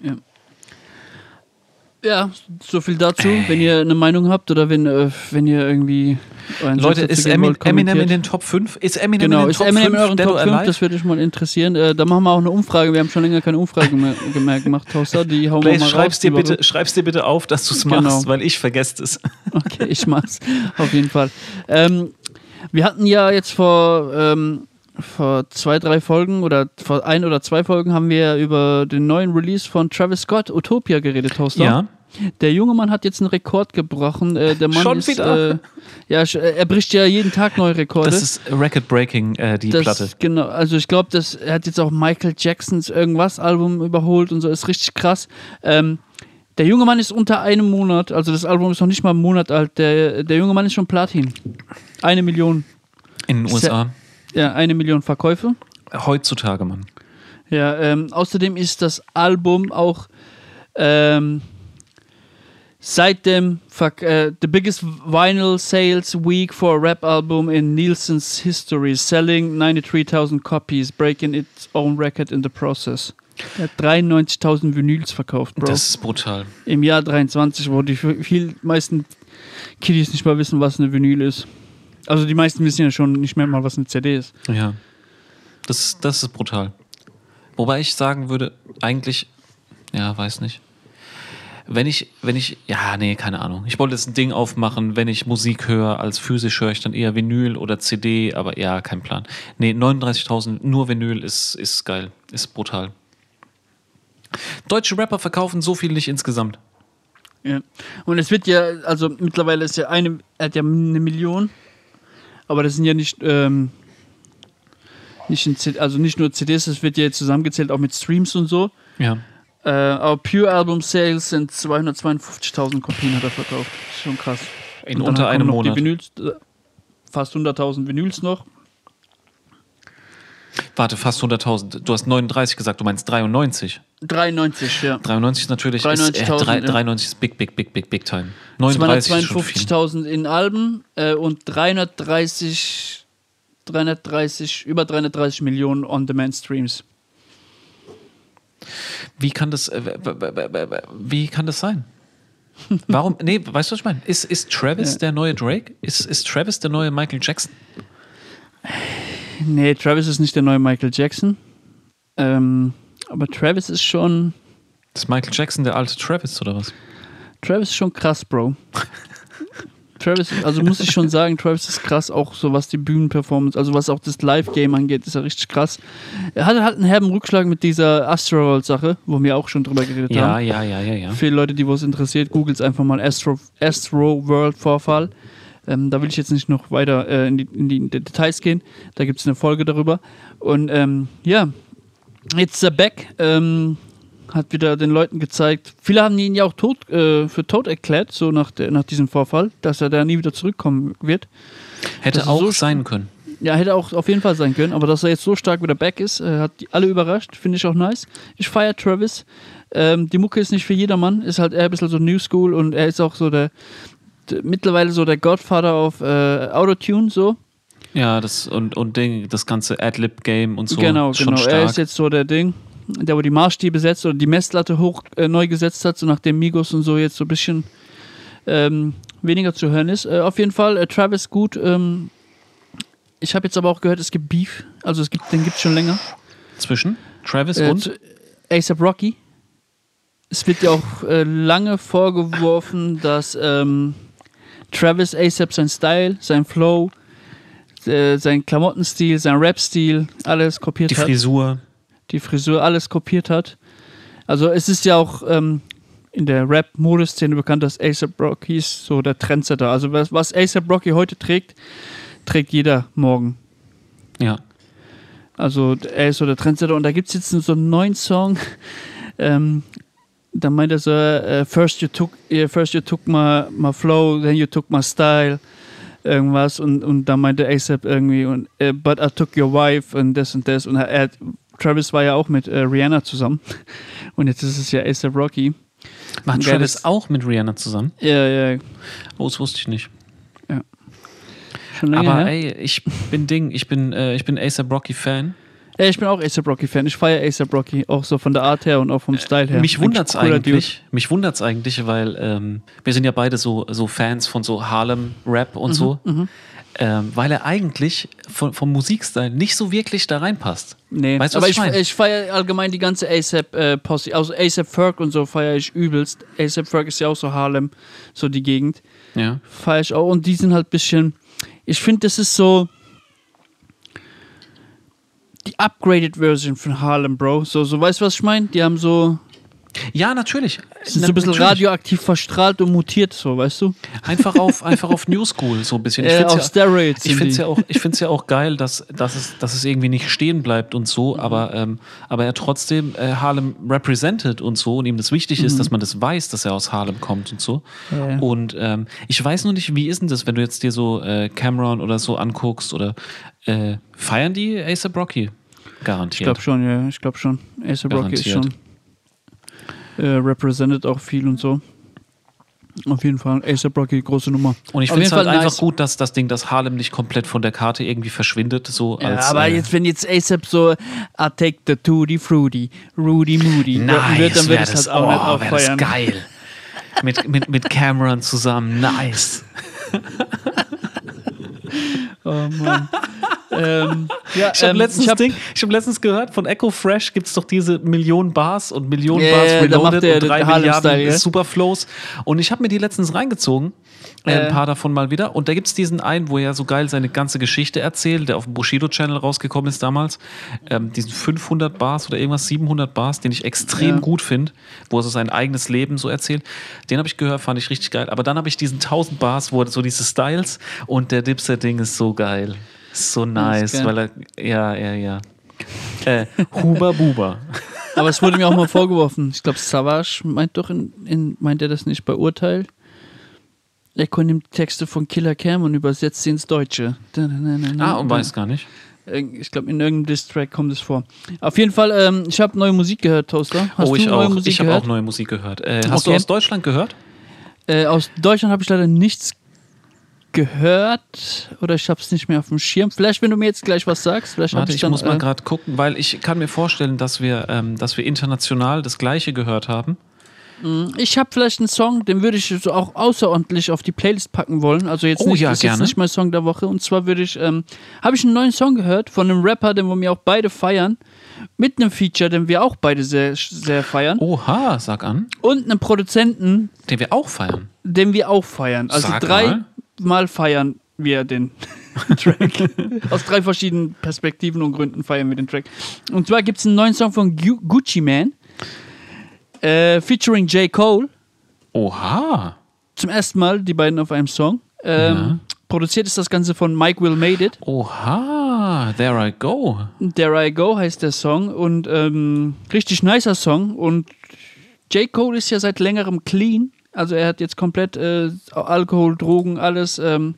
Ja. Ja, so viel dazu. Wenn ihr eine Meinung habt oder wenn, äh, wenn ihr irgendwie. Leute, ist Emin, wollt, Eminem in den Top 5? Ist Eminem Genau, in den ist Top Eminem 5? in euren Top or 5? Alive? Das würde mich mal interessieren. Äh, da machen wir auch eine Umfrage. Wir haben schon länger keine Umfrage mehr, mehr gemacht, Toaster. Die hauen wir Blaze, mal schreib's raus. dir, bitte, schreib's dir bitte auf, dass du es Genau. machst, weil ich vergesse es. Okay, ich mach's. Auf jeden Fall. Ähm, wir hatten ja jetzt vor, ähm, vor zwei, drei Folgen oder vor ein oder zwei Folgen haben wir über den neuen Release von Travis Scott, Utopia, geredet, Toaster. Ja. Der junge Mann hat jetzt einen Rekord gebrochen. Äh, der Mann Schon ist, wieder? Äh, ja, äh, er bricht ja jeden Tag neue Rekorde. Das ist Record Breaking, äh, die Das- Platte. Genau, also ich glaube, er hat jetzt auch Michael Jacksons irgendwas Album überholt und so, ist richtig krass. Ähm, der junge Mann ist unter einem Monat, also das Album ist noch nicht mal einen Monat alt. Der, der junge Mann ist schon Platin. Eine Million, In den USA. ja, eine Million Verkäufe. Heutzutage, Mann. Ja, ähm, außerdem ist das Album auch ähm, seit dem äh, the biggest vinyl sales week for a rap album in Nielsen's history, selling 93.000 copies, breaking its own record in the process. Er hat 93.000 Vinyls verkauft, Bro. Das ist brutal. Im Jahr 23, wo die viel meisten Kiddies nicht mal wissen, was eine Vinyl ist. Also die meisten wissen ja schon nicht mehr mal, was eine CD ist. Ja. Das, das ist brutal. Wobei ich sagen würde, eigentlich, ja, weiß nicht. Wenn ich, wenn ich, ja, nee, keine Ahnung. Ich wollte jetzt ein Ding aufmachen, wenn ich Musik höre, als physisch höre ich dann eher Vinyl oder CD, aber ja, kein Plan. Nee, 39.000, nur Vinyl ist, ist geil, ist brutal. Deutsche Rapper verkaufen so viel nicht insgesamt. Ja. Und es wird ja, also mittlerweile ist ja eine, er hat ja eine Million, aber das sind ja nicht, ähm, nicht in also nicht nur CDs, das wird ja jetzt zusammengezählt, auch mit Streams und so. Ja. Äh, aber Pure Album Sales sind 252.000 Kopien hat er verkauft. Ist schon krass. In unter einem Monat. Vinyls, äh, fast 100.000 Vinyls noch. Warte, fast 100.000. Du hast 39 gesagt, du meinst 93. 93, ja. 93 ist natürlich, ist, äh, 93.000, drei- ja. 93 ist big, big, big, big, big time. 39 ist schon viel. 252.000 in Alben äh, und 330, 330, über 330 Millionen On-Demand-Streams. Wie kann das, äh, wie kann das sein? Warum? Nee, weißt du, was ich meine? Ist, ist Travis Ja. der neue Drake? Ist, ist Travis der neue Michael Jackson? Nee, Travis ist nicht der neue Michael Jackson. Ähm, aber Travis ist schon. Ist Michael Jackson der alte Travis oder was? Travis ist schon krass, Bro. Travis, also muss ich schon sagen, Travis ist krass, auch so was die Bühnenperformance, also was auch das Live-Game angeht, ist er richtig krass. Er hatte halt einen herben Rückschlag mit dieser Astroworld-Sache, wo wir auch schon drüber geredet Ja, haben. ja, ja, ja, ja. Für Leute, die was interessiert, googelt einfach mal Astro, Astro World Vorfall. Ähm, da will ich jetzt nicht noch weiter äh, in, die, in die Details gehen. Da gibt es eine Folge darüber. Und ähm, ja, jetzt der Beck ähm, hat wieder den Leuten gezeigt. Viele haben ihn ja auch tot, äh, für tot erklärt, so nach, der, nach diesem Vorfall, dass er da nie wieder zurückkommen wird. Hätte auch so sein können. Ja, hätte auch auf jeden Fall sein können, aber dass er jetzt so stark wieder back ist, äh, hat alle überrascht, finde ich auch nice. Ich feiere Travis. Ähm, die Mucke ist nicht für jedermann, ist halt eher ein bisschen so New School und er ist auch so der, der mittlerweile so der Godfather auf äh, Autotune, so. Ja, das und, und Ding, das ganze Adlib-Game und so. genau, genau. stark. Er ist jetzt so der Ding, der wo die Maßstäbe setzt oder die Messlatte hoch äh, neu gesetzt hat, so nachdem Migos und so jetzt so ein bisschen ähm, weniger zu hören ist. Äh, auf jeden Fall, äh, Travis gut. Ähm, ich habe jetzt aber auch gehört, es gibt Beef, also es gibt, den gibt es schon länger. Zwischen Travis Äh, und ASAP Rocky. Es wird ja auch äh, lange vorgeworfen, dass ähm, Travis ASAP sein Style, sein Flow, äh, sein Klamottenstil, sein Rap-Stil, alles kopiert die hat. Die Frisur, alles kopiert hat. Also es ist ja auch ähm, in der Rap-Modeszene bekannt, dass ASAP Rocky ist so der Trendsetter. Also was, was ASAP Rocky heute trägt, trägt jeder morgen. Ja. Also er ist so der Trendsetter und da gibt es jetzt so einen neuen Song. Ähm, da meint er so, äh, first you took, yeah, first you took my, my flow, then you took my style, irgendwas und, und da meinte ASAP irgendwie und äh, but I took your wife und das und das und er, er, Travis war ja auch mit äh, Rihanna zusammen und jetzt ist es ja ASAP Rocky. Macht Geiles- Travis auch mit Rihanna zusammen? Ja, ja, Oh, das wusste ich nicht. schon länger Aber her. ey, ich bin Ding, ich bin, äh, ich bin ASAP Rocky Fan. Ja, ich bin auch ASAP Rocky Fan. Ich feiere ASAP Rocky, auch so von der Art her und auch vom Style her. Mich wundert's cooler eigentlich. Mich wundert's eigentlich, weil ähm, wir sind ja beide so, so Fans von so Harlem Rap und so. Ähm, weil er eigentlich von, vom Musikstil nicht so wirklich da reinpasst. Nee, Weißt du, aber was ich, ich meine? ich feiere allgemein die ganze ASAP-Posse. also ASAP Ferg und so feiere ich übelst. ASAP Ferg ist ja auch so Harlem, so die Gegend. Ja. Feiere ich auch. Und die sind halt ein bisschen. Ich finde, das ist so. Die upgraded Version von Harlem, Bro. So, so weißt du, was ich meine? Die haben so. Ja, natürlich. Sind so ein bisschen Natürlich. radioaktiv verstrahlt und mutiert, so, weißt du? Einfach auf, einfach auf New School so ein bisschen. Ich Äh, auf ja, Steroids. ich finde es ja auch, ich find's ja auch geil, dass, dass, es, dass es irgendwie nicht stehen bleibt und Mhm. so, aber, ähm, aber er trotzdem äh, Harlem represented und so und ihm das wichtig ist, dass man das weiß, dass er aus Harlem kommt und so. Mhm. Ja. Und ähm, ich weiß nur nicht, wie ist denn das, wenn du jetzt dir so äh, Cameron oder so anguckst oder äh, feiern die ASAP Rocky? Ich Garantiert. glaube schon, ja, ich glaube schon. ASAP Rocky ist schon. Äh, represented auch viel und so. Auf jeden Fall. ASAP Rocky, große Nummer. und ich finde es halt Fall einfach nice. gut, dass das Ding, dass Harlem nicht komplett von der Karte irgendwie verschwindet. So Ja, als, aber äh, jetzt, wenn jetzt ASAP so I take the Tutti Fruity, Rudy Moody Nice, wird, dann wird es das, halt auch nicht oh, wär das auffeiern. geil. mit, mit, mit Cameron zusammen, nice. Oh Mann. ähm, ja, Ich habe ähm, letztens, ich hab, ich hab letztens gehört, von Echo Fresh gibt es doch diese Millionen Bars und Millionen Ja, Bars Reloaded der und drei Milliarden? Superflows. Und ich habe mir die letztens reingezogen, äh, Äh. ein paar davon mal wieder. Und da gibt es diesen einen, wo er so geil seine ganze Geschichte erzählt, der auf dem Bushido-Channel rausgekommen ist damals. Ähm, diesen 500 Bars oder irgendwas, 700 Bars, den ich extrem Ja. gut finde, wo er so sein eigenes Leben so erzählt. Den habe ich gehört, fand ich richtig geil. Aber dann habe ich diesen 1000 Bars, wo er so diese Styles und der Dipset-Ding ist so geil. So nice, weil er, ja, ja, ja. Äh, Huba Buba. aber es wurde mir auch mal vorgeworfen. Ich glaube, Savage meint doch, in, in, meint er das nicht bei Urteil? Echo nimmt Texte von Killer Cam und übersetzt sie ins Deutsche. Ah, und weiß gar nicht. Ich glaube, in irgendeinem Distrack kommt es vor. Auf jeden Fall, ähm, ich habe neue Musik gehört, Toaster. Hast oh, du ich auch. Musik Ich habe gehört? auch neue Musik gehört. Äh, hast du Okay. aus Deutschland gehört? Äh, aus Deutschland habe ich leider nichts gehört oder ich habe es nicht mehr auf dem Schirm. Vielleicht, wenn du mir jetzt gleich was sagst, vielleicht Warte, ich ich dann. muss mal äh, gerade gucken, weil ich kann mir vorstellen, dass wir, ähm, dass wir international das Gleiche gehört haben. ich habe vielleicht einen Song, den würde ich so auch außerordentlich auf die Playlist packen wollen. Also jetzt Oh, nicht, ja, ist jetzt gerne. nicht mein Song der Woche. Und zwar würde ich, ähm, habe ich einen neuen Song gehört von einem Rapper, den wir auch beide feiern, mit einem Feature, den wir auch beide sehr, sehr feiern, Oha, sag an. und einem Produzenten, Den wir auch feiern. den wir auch feiern. Also Sag drei mal. Mal feiern wir den Track. Aus drei verschiedenen Perspektiven und Gründen feiern wir den Track. Und zwar gibt es einen neuen Song von Gu Gucci Man, äh, featuring J. Cole. Oha. Zum ersten Mal die beiden auf einem Song. Ähm, Ja. Produziert ist das Ganze von Mike Will Made It. Oha, there I go. There I Go heißt der Song und ähm, richtig nicer Song. Und J. Cole ist ja seit längerem clean. Also er hat jetzt komplett äh, Alkohol, Drogen, alles ähm,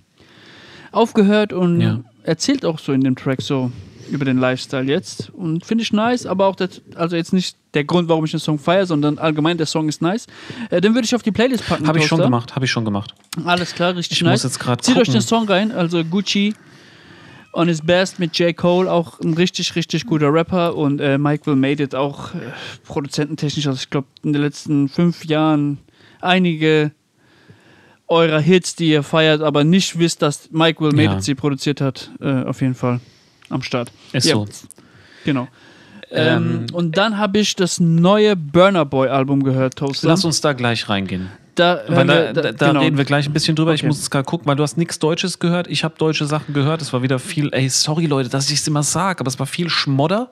aufgehört und Ja. erzählt auch so in dem Track so über den Lifestyle jetzt. Und finde ich nice, aber auch das, also jetzt nicht der Grund, warum ich den Song feiere, sondern allgemein der Song ist nice. Äh, den würde ich auf die Playlist packen. Habe ich schon gemacht, habe ich schon gemacht. Alles klar, richtig Ich nice. muss jetzt Zieht euch gucken. den Song rein, also Gucci on his best mit J. Cole, auch ein richtig, richtig guter Rapper und äh, Mike Will Made It auch äh, produzententechnisch, also ich glaube in den letzten fünf Jahren einige eurer Hits, die ihr feiert, aber nicht wisst, dass Mike Will Made Ja. It sie produziert hat, äh, auf jeden Fall am Start. Ist Ja, so. Genau. Ähm, Ähm, und dann habe ich das neue Burner Boy Album gehört, Toaster. Lass uns da gleich reingehen. da, Weil da, wir- da, da genau. reden wir gleich ein bisschen drüber. Ich Okay. muss jetzt gerade gucken, weil du hast nichts Deutsches gehört. Ich habe deutsche Sachen gehört. Es war wieder viel, ey, sorry Leute, dass ich es immer sage, aber es war viel Schmodder.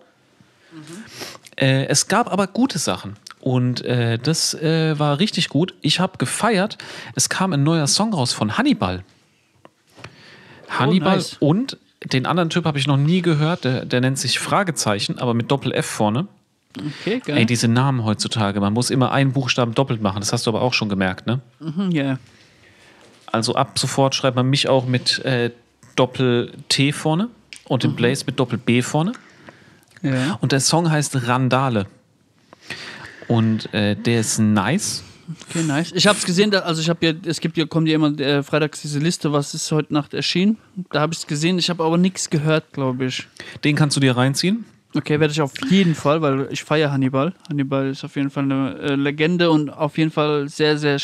Äh, es gab aber gute Sachen. Und äh, das äh, war richtig gut. Ich habe gefeiert. Es kam ein neuer Song raus von Hannibal. Hannibal nice. und den anderen Typ habe ich noch nie gehört. Der, der nennt sich Fragezeichen, aber mit Doppel F vorne. Okay, geil. Ey, diese Namen heutzutage. Man muss immer einen Buchstaben doppelt machen. Das hast du aber auch schon gemerkt, ne? Mhm, ja. Also ab sofort schreibt man mich auch mit äh, Doppel-T vorne und den Blaze mit Doppel-B vorne. ja. Und der Song heißt Randale. Und äh, der ist nice. Okay, nice. Ich habe es gesehen, also ich habe ja, es gibt ja, kommt ja immer äh, freitags diese Liste, was ist heute Nacht erschienen. Da habe ich es gesehen, ich habe aber nichts gehört, glaube ich. Den kannst du dir reinziehen. Okay, werde ich auf jeden Fall, weil ich feiere Hannibal. Hannibal ist auf jeden Fall eine äh, Legende und auf jeden Fall sehr, sehr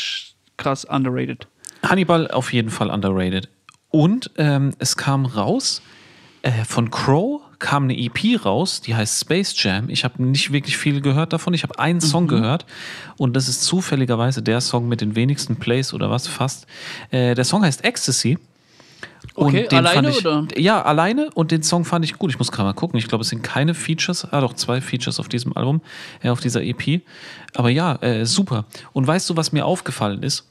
krass underrated. Hannibal auf jeden Fall underrated. Und ähm, es kam raus, äh, von Crow kam eine EP raus, die heißt Space Jam. Ich habe nicht wirklich viel gehört davon. Ich habe einen Song gehört und das ist zufälligerweise der Song mit den wenigsten Plays oder was fast. Äh, der Song heißt Ecstasy. Okay, den alleine fand ich, oder? Ja, alleine und den Song fand ich gut. Ich muss gerade mal gucken. Ich glaube, es sind keine Features. Ah, doch, zwei Features auf diesem Album, äh, auf dieser EP. Aber ja, äh, super. Und weißt du, was mir aufgefallen ist?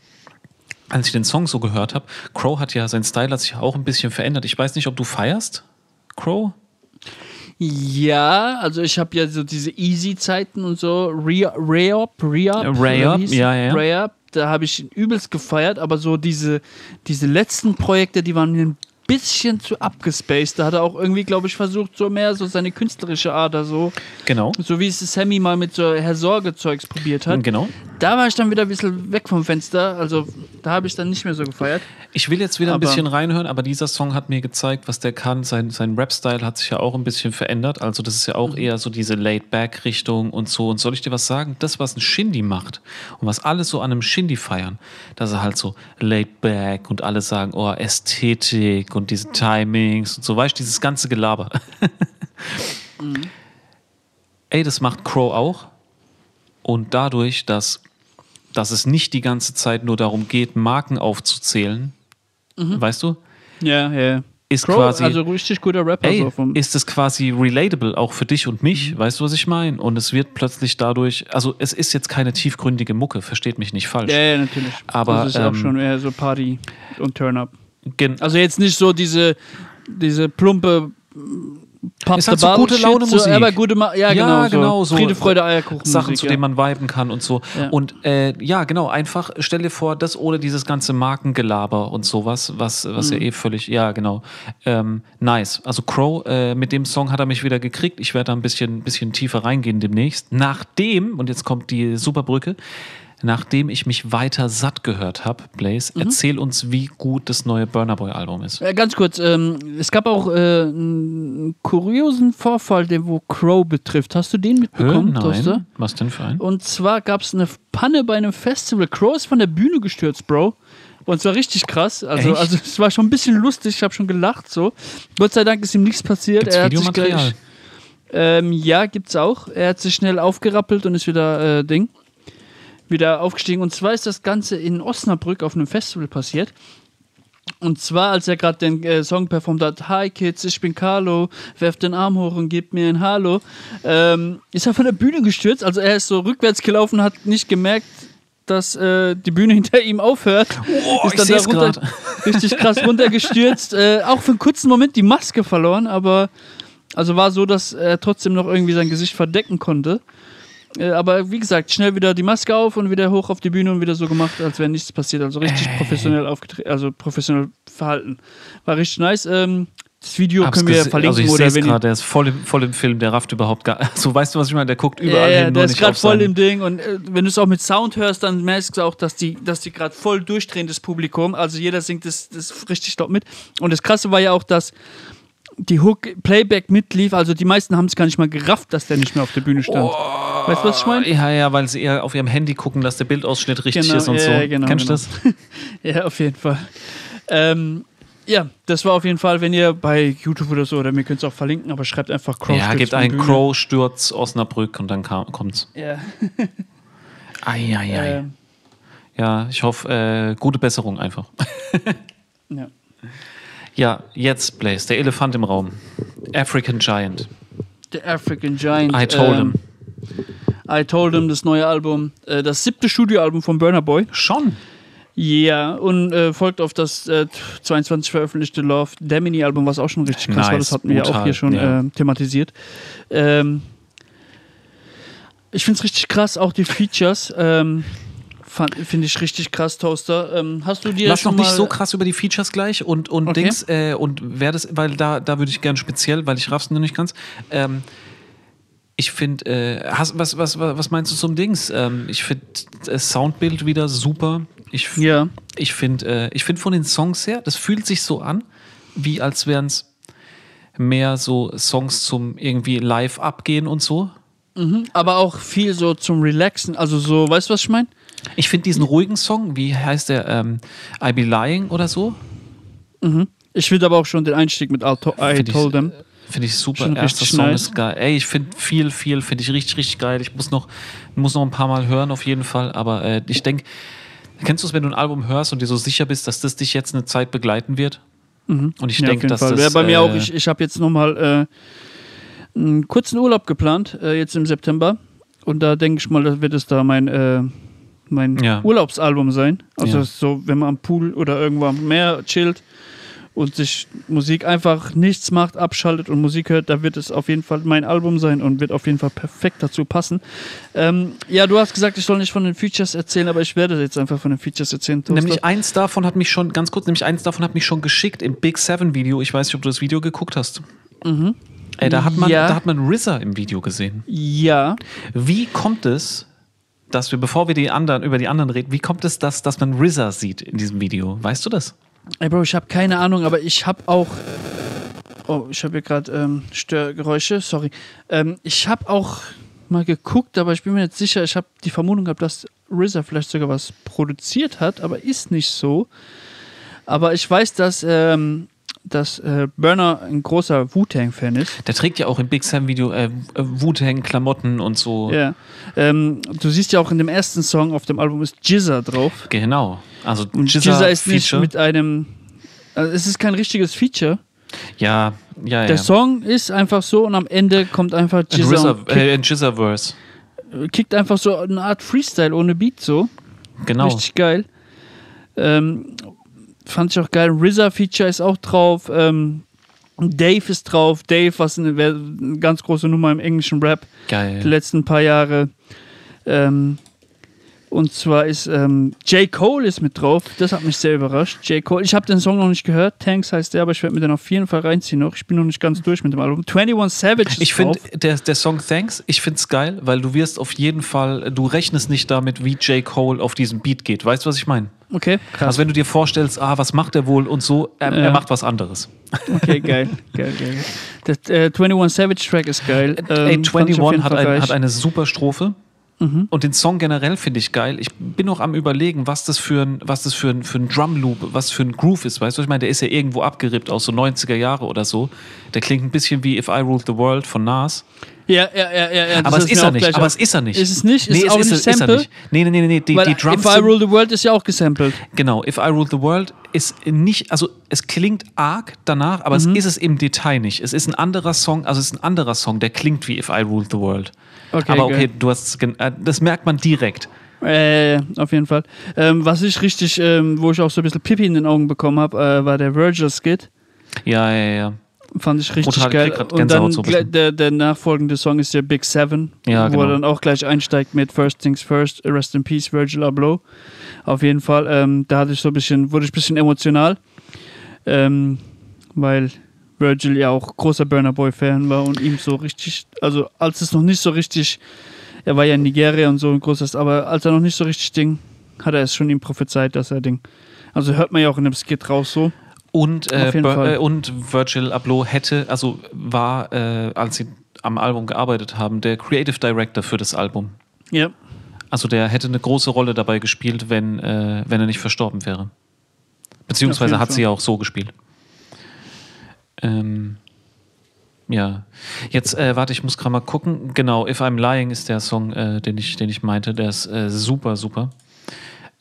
Als ich den Song so gehört habe, Crow hat ja, sein Style hat sich auch ein bisschen verändert. Ich weiß nicht, ob du feierst, Crow? Ja, also ich habe ja so diese Easy-Zeiten und so, Re- Re-Up, Re-Up, Ja, ja. Re-Up, da habe ich ihn übelst gefeiert, aber so diese, diese letzten Projekte, die waren mir ein bisschen zu abgespaced. Da hat er auch irgendwie, glaube ich, versucht, so mehr so seine künstlerische Ader so, Genau. so wie es Sammy mal mit so Herr Sorge-Zeugs probiert hat. Genau. Da war ich dann wieder ein bisschen weg vom Fenster, also da habe ich dann nicht mehr so gefeiert. Ich will jetzt wieder ein Aber- bisschen reinhören, aber dieser Song hat mir gezeigt, was der kann. Sein, sein Rap-Style hat sich ja auch ein bisschen verändert. Also, das ist ja Mhm. auch eher so diese Laid-Back-Richtung und so. Und soll ich dir was sagen? Das, was ein Shindy macht und was alle so an einem Shindy feiern, dass er halt so Laid-Back und alle sagen, oh, Ästhetik und diese Timings und so. Weißt du, dieses ganze Gelaber. Mhm. Ey, das macht Crow auch. Und dadurch, dass, dass es nicht die ganze Zeit nur darum geht, Marken aufzuzählen, weißt du, Ja, ja. ist Crow, quasi. also richtig guter Rapper. Ey, so vom, ist es quasi relatable auch für dich und mich? Weißt du, was ich meine? Und es wird plötzlich dadurch, also es ist jetzt keine tiefgründige Mucke, versteht mich nicht falsch. ja, ja, natürlich. Aber, das ist ja auch ähm, schon eher so Party und Turn-Up. Also jetzt nicht so diese, diese plumpe Pop Ist halt so gute Laune Shit, so, Musik. aber gute Ma ja, genau, Ja, so. genau, so. Friede, Freude, Eierkuchen. Sachen, Musik, zu ja. denen man viben kann und so. Ja. Und äh, ja, genau, einfach stell dir vor, das ohne dieses ganze Markengelaber und sowas, was, was Mhm. ja eh völlig, ja, genau. Ähm, nice. Also Crow, äh, mit dem Song hat er mich wieder gekriegt. Ich werde da ein bisschen, bisschen tiefer reingehen demnächst. Nachdem, und jetzt kommt die Superbrücke, nachdem ich mich weiter satt gehört habe, Blaze, Mhm. erzähl uns, wie gut das neue Burner Boy Album ist. Äh, ganz kurz, ähm, es gab auch äh, einen kuriosen Vorfall, der wo Crow betrifft. Hast du den mitbekommen, Toaster? Nein. Was denn für ein? Und zwar gab es eine Panne bei einem Festival. Crow ist von der Bühne gestürzt, Bro. Und es war richtig krass. Also, Echt? also es war schon ein bisschen lustig. Ich habe schon gelacht so. Gott sei Dank ist ihm nichts passiert. Gibt's er hat sich gleich, ähm, ja, gibt's auch. Er hat sich schnell aufgerappelt und ist wieder äh, Ding wieder aufgestiegen. Und zwar ist das Ganze in Osnabrück auf einem Festival passiert. Und zwar, als er gerade den äh, Song performt hat, Hi Kids, ich bin Carlo, werf den Arm hoch und gib mir ein Hallo, ähm, ist er von der Bühne gestürzt. Also er ist so rückwärts gelaufen, hat nicht gemerkt, dass äh, die Bühne hinter ihm aufhört. Oh, ist dann da runter, richtig krass runtergestürzt. äh, auch für einen kurzen Moment die Maske verloren, aber also war so, dass er trotzdem noch irgendwie sein Gesicht verdecken konnte. Äh, aber wie gesagt, schnell wieder die Maske auf und wieder hoch auf die Bühne und wieder so gemacht, als wäre nichts passiert. Also richtig professionell aufgetreten, also professionell verhalten. War richtig nice. Ähm, das Video Hab's können wir verlinken also ich oder wenn gerade, der ist voll im, voll im Film, der rafft überhaupt gar. So, weißt du, was ich meine? Der guckt überall ja, ja, hin, der nur ist nicht gerade voll im Ding und äh, wenn du es auch mit Sound hörst, dann merkst du auch, dass die, dass die gerade voll durchdrehen, das Publikum. Also jeder singt das, das richtig laut mit. Und das Krasse war ja auch, dass die Hook Playback mitlief. Also die meisten haben es gar nicht mal gerafft, dass der nicht mehr auf der Bühne stand. Weißt du, was ich meine? Ja, ja, weil sie eher auf ihrem Handy gucken, dass der Bildausschnitt richtig Genau, ist und ja, so. ja, genau, Kennst du genau. das? Ja, auf jeden Fall. Ähm, ja, das war auf jeden Fall, wenn ihr bei YouTube oder so, oder mir könnt es auch verlinken, aber schreibt einfach Crow. ja, von einen. Crow, Sturz, Osnabrück und dann kam, kommt's. Ja. Eieiei. Ähm, Ja, ich hoffe, äh, gute Besserung einfach. ja. Ja, jetzt, Blaze, der Elefant im Raum. African Giant. The African Giant. I told him. I Told Him, das neue Album. Äh, das siebte Studioalbum von Burner Boy. Schon? Ja, und äh, folgt auf das äh, 22 veröffentlichte Love Damini Album, was auch schon richtig krass war. Nice, Das hatten wir ja auch hier schon ja. äh, thematisiert. Ähm, ich finde es richtig krass, auch die Features. Ähm, Finde ich richtig krass, Toaster. Ähm, hast du dir Lass noch nicht so krass über die Features gleich und, und Okay. Dings, äh, und wer das, weil da, da würde ich gern speziell, weil ich raff's noch nicht ganz. Ähm, ich finde, äh, hast- was, was, was meinst du zum Dings? Ähm, ich finde das Soundbild wieder super. Ich, Ja, ich finde äh, ich find von den Songs her, das fühlt sich so an, wie als wären es mehr so Songs zum irgendwie live abgehen und so. Aber auch viel so zum Relaxen. Also so, weißt du, was ich meine? Ich finde diesen ruhigen Song, wie heißt der? Ähm, I Be Lying oder so? Ich finde aber auch schon den Einstieg mit I, to I Told Them. Finde ich super. Schon Erster Song nice. ist geil. Ey, ich finde viel, viel, finde ich richtig, richtig geil. Ich muss noch, muss noch ein paar Mal hören, auf jeden Fall. Aber äh, ich denke, kennst du es, wenn du ein Album hörst und dir so sicher bist, dass das dich jetzt eine Zeit begleiten wird? Und ich Ja, denke, dass das. Wäre bei mir äh, auch, ich, ich habe jetzt nochmal äh, einen kurzen Urlaub geplant, äh, jetzt im September. Und da denke ich mal, da wird es da mein, äh, mein Ja. Urlaubsalbum sein. Also Ja. so, wenn man am Pool oder irgendwo am Meer chillt und sich Musik einfach nichts macht, abschaltet und Musik hört, da wird es auf jeden Fall mein Album sein und wird auf jeden Fall perfekt dazu passen. Ähm, ja, du hast gesagt, ich soll nicht von den Features erzählen, aber ich werde jetzt einfach von den Features erzählen. Toaster. Nämlich eins davon hat mich schon, ganz kurz, nämlich eins davon hat mich schon geschickt im Big Seven Video. Ich weiß nicht, ob du das Video geguckt hast. Ey, da hat man, Ja. da hat man RZA im Video gesehen. ja, Wie kommt es, dass wir, bevor wir die anderen, über die anderen reden, wie kommt es, dass, dass man RZA sieht in diesem Video? Weißt du das? Ey, Bro, ich habe keine Ahnung, aber ich habe auch. Oh, ich habe hier gerade ähm, Störgeräusche, sorry. Ähm, ich habe auch mal geguckt, aber ich bin mir nicht sicher. Ich habe die Vermutung gehabt, dass RZA vielleicht sogar was produziert hat, aber ist nicht so. Aber ich weiß, dass, ähm, dass äh, Burner ein großer Wu-Tang-Fan ist. Der trägt ja auch im Big Seven Video äh, Wu-Tang-Klamotten und so. Ja. Ähm, du siehst ja auch in dem ersten Song auf dem Album ist Jizza drauf. Genau. Also Und Jizza, Jizza ist nicht Feature. mit einem. Also es ist kein richtiges Feature. Ja, ja, ja. Der Song ist einfach so und am Ende kommt einfach Ein Jizza äh, ein Jizza-Verse. kickt einfach so eine Art Freestyle ohne Beat so. Genau. Richtig geil. Ähm, fand ich auch geil. RZA-Feature ist auch drauf. Ähm, Dave ist drauf. Dave, was eine, eine ganz große Nummer im englischen Rap die Geil. letzten paar Jahre. Ähm, und zwar ist ähm, J. Cole ist mit drauf. Das hat mich sehr überrascht. J. Cole. Ich habe den Song noch nicht gehört. Tanks heißt der, aber ich werde mir den auf jeden Fall reinziehen noch. Ich bin noch nicht ganz durch mit dem Album. 21 Savage ist Ich finde, der, der Song Thanks, ich finde es geil, weil du wirst auf jeden Fall, du rechnest nicht damit, wie J. Cole auf diesen Beat geht. Weißt du, was ich meine? Okay, krass. Also wenn du dir vorstellst, ah, was macht er wohl und so, er, Ja. er macht was anderes. Okay, geil. geil, geil. Der äh, 21 Savage Track ist geil. Ey, Ähm, ich 21 auf jeden hat, ein, hat eine super Strophe. Mhm. Und den Song generell finde ich geil. Ich bin noch am überlegen, was das für ein, was das für ein, für ein Drum Loop, was für ein Groove ist. Weißt du, ich meine, der ist ja irgendwo abgerippt aus so 90er Jahre oder so. Der klingt ein bisschen wie If I Ruled the World von Nas. Ja, ja, ja, ja. ja Aber es ist mir er nicht. Aber es ist er nicht. Ist es nicht? Ist nee, es auch ist, nicht ist Sample? nicht. Nee, nee, nee, nee. Die, Weil die Drums If I Rule the World ist ja auch gesampelt. Genau, If I Ruled the World ist nicht, also es klingt arg danach, aber Mhm. es ist es im Detail nicht. Es ist ein anderer Song, also es ist ein anderer Song, der klingt wie If I Ruled the World. Okay, aber okay, geil. du hast, äh, das merkt man direkt. Äh, auf jeden Fall. Ähm, was ich richtig, ähm, wo ich auch so ein bisschen Pipi in den Augen bekommen habe, äh, war der Virgil-Skit. Ja, ja, ja. Fand ich richtig Brutal, geil. Und dann so der, der nachfolgende Song ist der Big Seven, Ja, wo genau. er dann auch gleich einsteigt mit First Things First, Rest in Peace, Virgil Abloh. Auf jeden Fall, ähm, da hatte ich so ein bisschen, wurde ich ein bisschen emotional, ähm, weil Virgil ja auch großer Burner Boy Fan war und ihm so richtig, also als es noch nicht so richtig, er war ja in Nigeria und so ein großes, aber als er noch nicht so richtig Ding, hat er es schon ihm prophezeit, dass er Ding. Also hört man ja auch in dem Skit raus so. Und, äh, äh, und Virgil Abloh hätte, also war, äh, als sie am Album gearbeitet haben, der Creative Director für das Album. Ja. Also der hätte eine große Rolle dabei gespielt, wenn, äh, wenn er nicht verstorben wäre. Beziehungsweise hat sie Fall. ja auch so gespielt. Ähm, ja. Jetzt, äh, warte, ich muss gerade mal gucken. Genau, If I'm Lying ist der Song, äh, den, ich, den ich meinte. Der ist äh, super, super.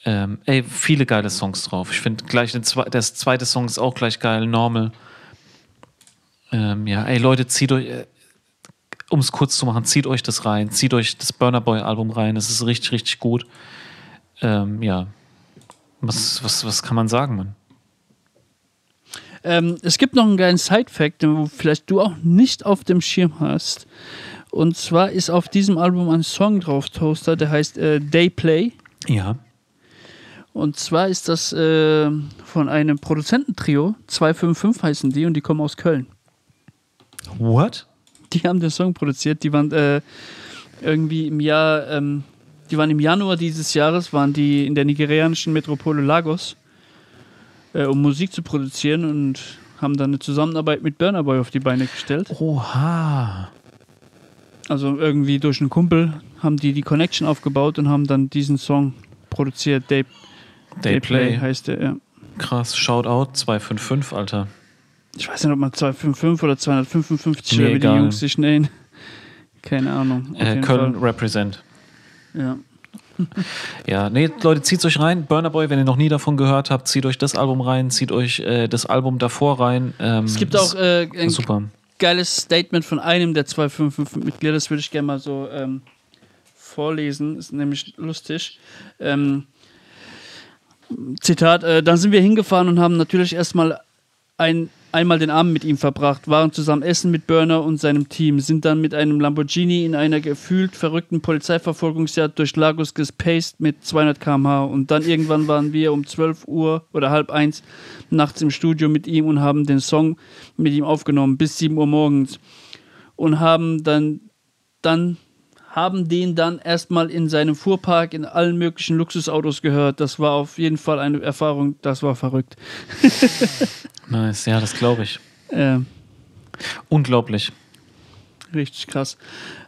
Ähm, ey, viele geile Songs drauf. Ich finde gleich, den zwe der zweite Song ist auch gleich geil, Normal. Ähm, ja, ey Leute, zieht euch, äh, um es kurz zu machen, zieht euch das rein, zieht euch das Burner Boy Album rein, das ist richtig, richtig gut. Ähm, ja. Was, was, was kann man sagen, Mann? Ähm, es gibt noch einen geilen Side-Fact, den vielleicht du auch nicht auf dem Schirm hast. Und zwar ist auf diesem Album ein Song drauf, Toaster, der heißt äh, Day Play. Ja. Und zwar ist das äh, von einem Produzententrio, 255 heißen die, und die kommen aus Köln. What? Die haben den Song produziert, die waren äh, irgendwie im Jahr, ähm, die waren im Januar dieses Jahres, waren die in der nigerianischen Metropole Lagos, äh, um Musik zu produzieren und haben dann eine Zusammenarbeit mit Burner Boy auf die Beine gestellt. Oha. Also irgendwie durch einen Kumpel haben die die Connection aufgebaut und haben dann diesen Song produziert. Day, Day Play. heißt der, ja. Krass. Shoutout 255, Alter. Ich weiß nicht, ob man 255 oder 255 Mir oder wie die. Jungs sich nennen. Keine Ahnung. Äh, Köln Fall. represent. Ja. Ja, nee, Leute, zieht euch rein. Burner Boy, wenn ihr noch nie davon gehört habt, zieht euch das Album rein, zieht euch äh, das Album davor rein. Ähm, Es gibt auch äh, ein super. geiles Statement von einem der 255-Mitglieder, das würde ich gerne mal so ähm, vorlesen, ist nämlich lustig. Ähm, Zitat, äh, dann sind wir hingefahren und haben natürlich erstmal ein, einmal den Abend mit ihm verbracht, waren zusammen essen mit Burner und seinem Team, sind dann mit einem Lamborghini in einer gefühlt verrückten Polizeiverfolgungsjagd durch Lagos gespaced mit 200 km/h und dann irgendwann waren wir um 12 Uhr oder halb eins nachts im Studio mit ihm und haben den Song mit ihm aufgenommen bis 7 Uhr morgens. Und haben dann, dann haben den dann erstmal in seinem Fuhrpark in allen möglichen Luxusautos gehört. Das war auf jeden Fall eine Erfahrung, das war verrückt. Nice, ja, das glaube ich. Äh, Unglaublich. richtig krass.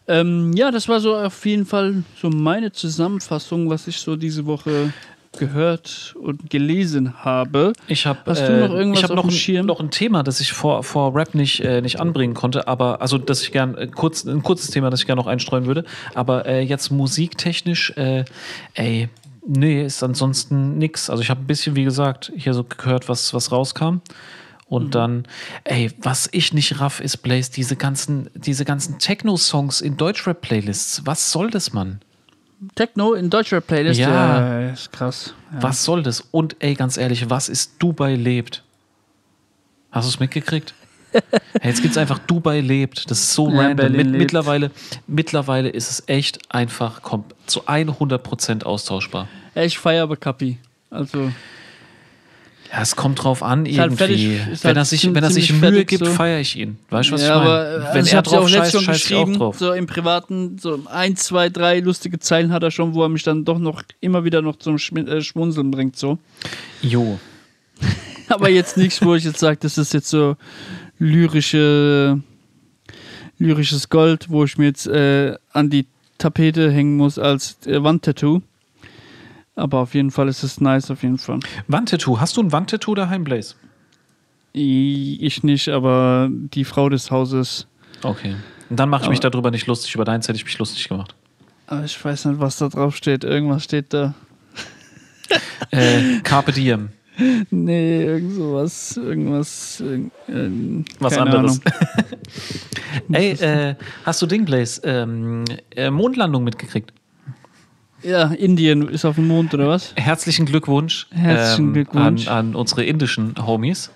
Ähm, ja, das war so auf jeden Fall so meine Zusammenfassung, was ich so diese Woche gehört und gelesen habe. Ich habe Hast du noch irgendwas ich hab auf noch, dem ein, Schirm? noch ein Thema, das ich vor, vor Rap nicht, äh, nicht anbringen konnte, aber also das ich gern äh, kurz ein kurzes Thema, das ich gerne noch einstreuen würde, aber äh, jetzt musiktechnisch, äh, ey, nee, ist ansonsten nix. Also ich habe ein bisschen, wie gesagt, hier so gehört, was was rauskam. Und Mhm. dann, ey, was ich nicht raff, ist Blaze, diese ganzen, diese ganzen Techno-Songs in Deutschrap-Playlists. Was soll das, Mann? Techno in deutscher Playlist. Ja. ist krass. Ja. Was soll das? Und ey, ganz ehrlich, was ist Dubai lebt? Hast du es mitgekriegt? hey, jetzt gibt es einfach Dubai lebt. Das ist so Ja, random. Mit, mittlerweile, mittlerweile ist es echt einfach kom zu 100% austauschbar. Ja, ich feiere aber Kapi. Also, Ja, es kommt drauf an, Ist halt irgendwie. fertig- ist wenn halt er sich, wenn er sich Mühe gibt, so. feiere ich ihn. Weißt du, was ja, ich meine? aber wenn also er drauf scheißt, schon scheiß ich auch geschrieben, drauf. so im Privaten, so ein, zwei, drei lustige Zeilen hat er schon, wo er mich dann doch noch immer wieder noch zum Schmi- äh, Schmunzeln bringt, so. Jo. Aber jetzt nichts, wo ich jetzt sage, das ist jetzt so lyrische, lyrisches Gold, wo ich mir jetzt äh, an die Tapete hängen muss als äh, Wandtattoo. Aber auf jeden Fall ist es nice, auf jeden Fall. Wandtattoo. Hast du ein Wandtattoo daheim, Blaze? Ich nicht, aber die Frau des Hauses. Okay. Und dann mache ich mich Aber- darüber nicht lustig. Über deins hätte ich mich lustig gemacht. Aber ich weiß nicht, was da drauf steht. Irgendwas steht da. Äh, Carpe Diem. Nee, irgend sowas. Irgendwas. irg- ähm, Was anderes. Ey, äh, hast du Ding, Blaze? Ähm, äh, Mondlandung mitgekriegt? Ja, Indien ist auf dem Mond, oder was? Herzlichen Glückwunsch, Herzlichen ähm, Glückwunsch. An, an unsere indischen Homies.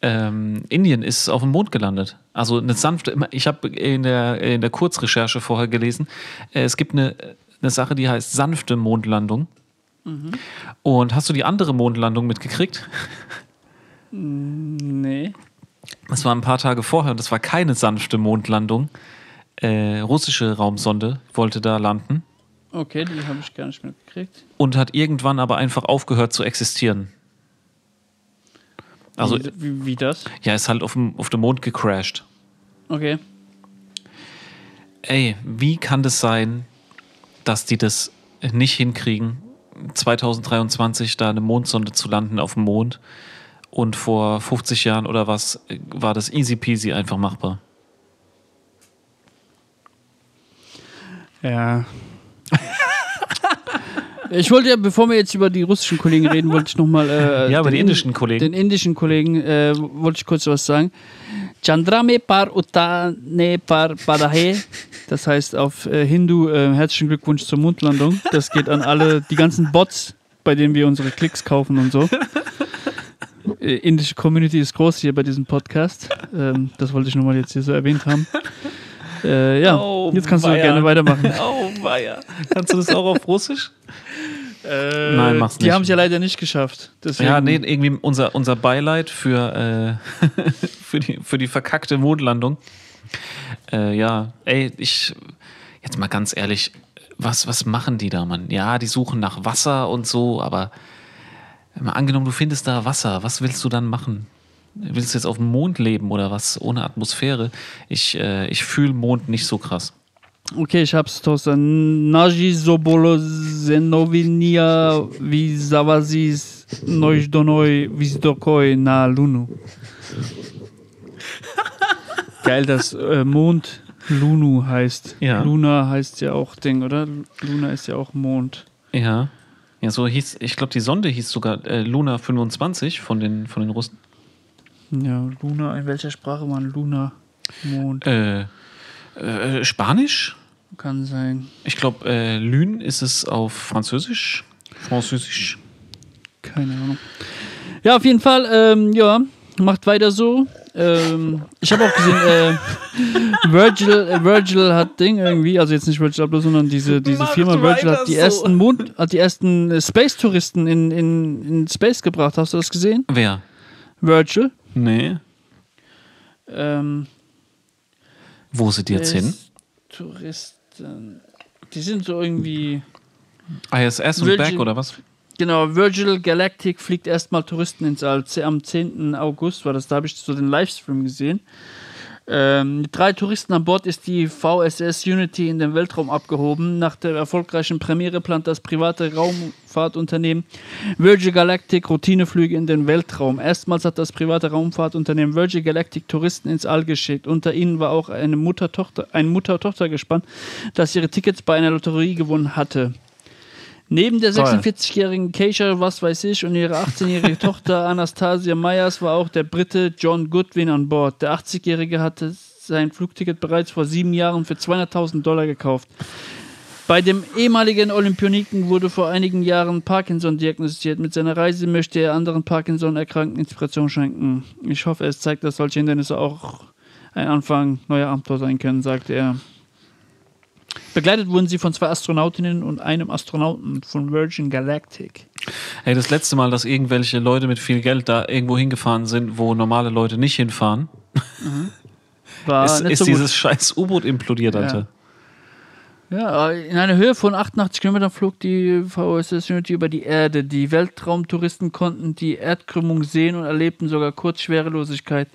Ähm, Indien ist auf dem Mond gelandet. Also eine sanfte, ich habe in der, in der Kurzrecherche vorher gelesen, äh, es gibt eine, eine Sache, die heißt sanfte Mondlandung. Mhm. Und hast du die andere Mondlandung mitgekriegt? Nee. Das war ein paar Tage vorher und das war keine sanfte Mondlandung. Äh, russische Raumsonde wollte da landen Okay, die habe ich gar nicht mitgekriegt. und hat irgendwann aber einfach aufgehört zu existieren. Also, wie, wie, wie das? ja, ist halt auf dem, auf dem Mond gecrashed. Okay. Ey, wie kann das sein, dass die das nicht hinkriegen, 2023 da eine Mondsonde zu landen auf dem Mond und vor 50 Jahren oder was äh, war das easy peasy einfach machbar? Ja. Ich wollte ja, bevor wir jetzt über die russischen Kollegen reden, wollte ich nochmal. Äh, Ja, über den die indischen Kollegen. Den indischen Kollegen äh, wollte ich kurz was sagen. Chandrame par utane par padahe. Das heißt auf äh, Hindu äh, herzlichen Glückwunsch zur Mondlandung. Das geht an alle, die ganzen Bots, bei denen wir unsere Klicks kaufen und so. Äh, indische Community ist groß hier bei diesem Podcast. Ähm, das wollte ich nochmal jetzt hier so erwähnt haben. Äh, ja, Oh, jetzt kannst du weia. gerne weitermachen. Oh, weia. Kannst du das auch auf Russisch? Nein, mach's Die nicht. haben es ja leider nicht geschafft. Deswegen, Ja, nee, irgendwie unser, unser Beileid für, äh, für, die, für die verkackte Mondlandung. Äh, ja, ey, ich, jetzt mal ganz ehrlich, was, was machen die da, Mann? Ja, die suchen nach Wasser und so, aber mal angenommen, du findest da Wasser, was willst du dann machen? Willst du jetzt auf dem Mond leben oder was? Ohne Atmosphäre? Ich, äh, ich fühle Mond nicht so krass. Okay, ich hab's, Toaster. Naji Zobolozenovinia Visavazis Nojdonoi Visdokoi na Lunu. Geil, dass äh, Mond Lunu heißt. Ja. Luna heißt ja auch Ding, oder? Luna ist ja auch Mond. Ja. Ja, so hieß, ich glaube, die Sonde hieß sogar äh, Luna 25 von den, von den Russen. Ja, Luna, in welcher Sprache man Luna? Mond. Äh, äh, Spanisch? Kann sein. Ich glaube, äh, Lune ist es auf Französisch. Französisch. Keine Ahnung. Ja, auf jeden Fall, ähm, ja, macht weiter so. Ähm, ich habe auch gesehen, äh, Virgil, äh, Virgil hat Ding irgendwie, also jetzt nicht Virgil Abloh, sondern diese, diese Macht Firma Virgil hat die so. ersten Mond, hat die ersten äh, Space-Touristen in, in, in Space gebracht. Hast du das gesehen? Wer? Virgil. Nee. Ähm, Wo sind die jetzt hin? Touristen. Die sind so irgendwie. ISS und Virgin- Back oder was? Genau, Virgil Galactic fliegt erstmal Touristen ins All. Am 10. August war das, da habe ich so den Livestream gesehen. Ähm, mit drei Touristen an Bord ist die VSS Unity in den Weltraum abgehoben. Nach der erfolgreichen Premiere plant das private Raumfahrtunternehmen Virgin Galactic Routineflüge in den Weltraum. Erstmals hat das private Raumfahrtunternehmen Virgin Galactic Touristen ins All geschickt. Unter ihnen war auch eine Mutter-Tochter, ein Mutter-Tochter-Gespann, das ihre Tickets bei einer Lotterie gewonnen hatte. Neben der Toll. 46-jährigen Keisha, was weiß ich, und ihrer 18-jährige Tochter Anastasia Myers war auch der Brite John Goodwin an Bord. Der 80-jährige hatte sein Flugticket bereits vor sieben Jahren für 200.000 Dollar gekauft. Bei dem ehemaligen Olympioniken wurde vor einigen Jahren Parkinson diagnostiziert. Mit seiner Reise möchte er anderen Parkinson-Erkrankten Inspiration schenken. Ich hoffe, es zeigt, dass solche Hindernisse auch ein Anfang neuer Abenteuer sein können, sagte er. Begleitet wurden sie von zwei Astronautinnen und einem Astronauten von Virgin Galactic. Ey, das letzte Mal, dass irgendwelche Leute mit viel Geld da irgendwo hingefahren sind, wo normale Leute nicht hinfahren, War ist, ist so dieses scheiß U-Boot implodiert, Alter. Ja, in einer Höhe von 88 Kilometern flog die VSS Unity über die Erde. Die Weltraumtouristen konnten die Erdkrümmung sehen und erlebten sogar kurz Schwerelosigkeit.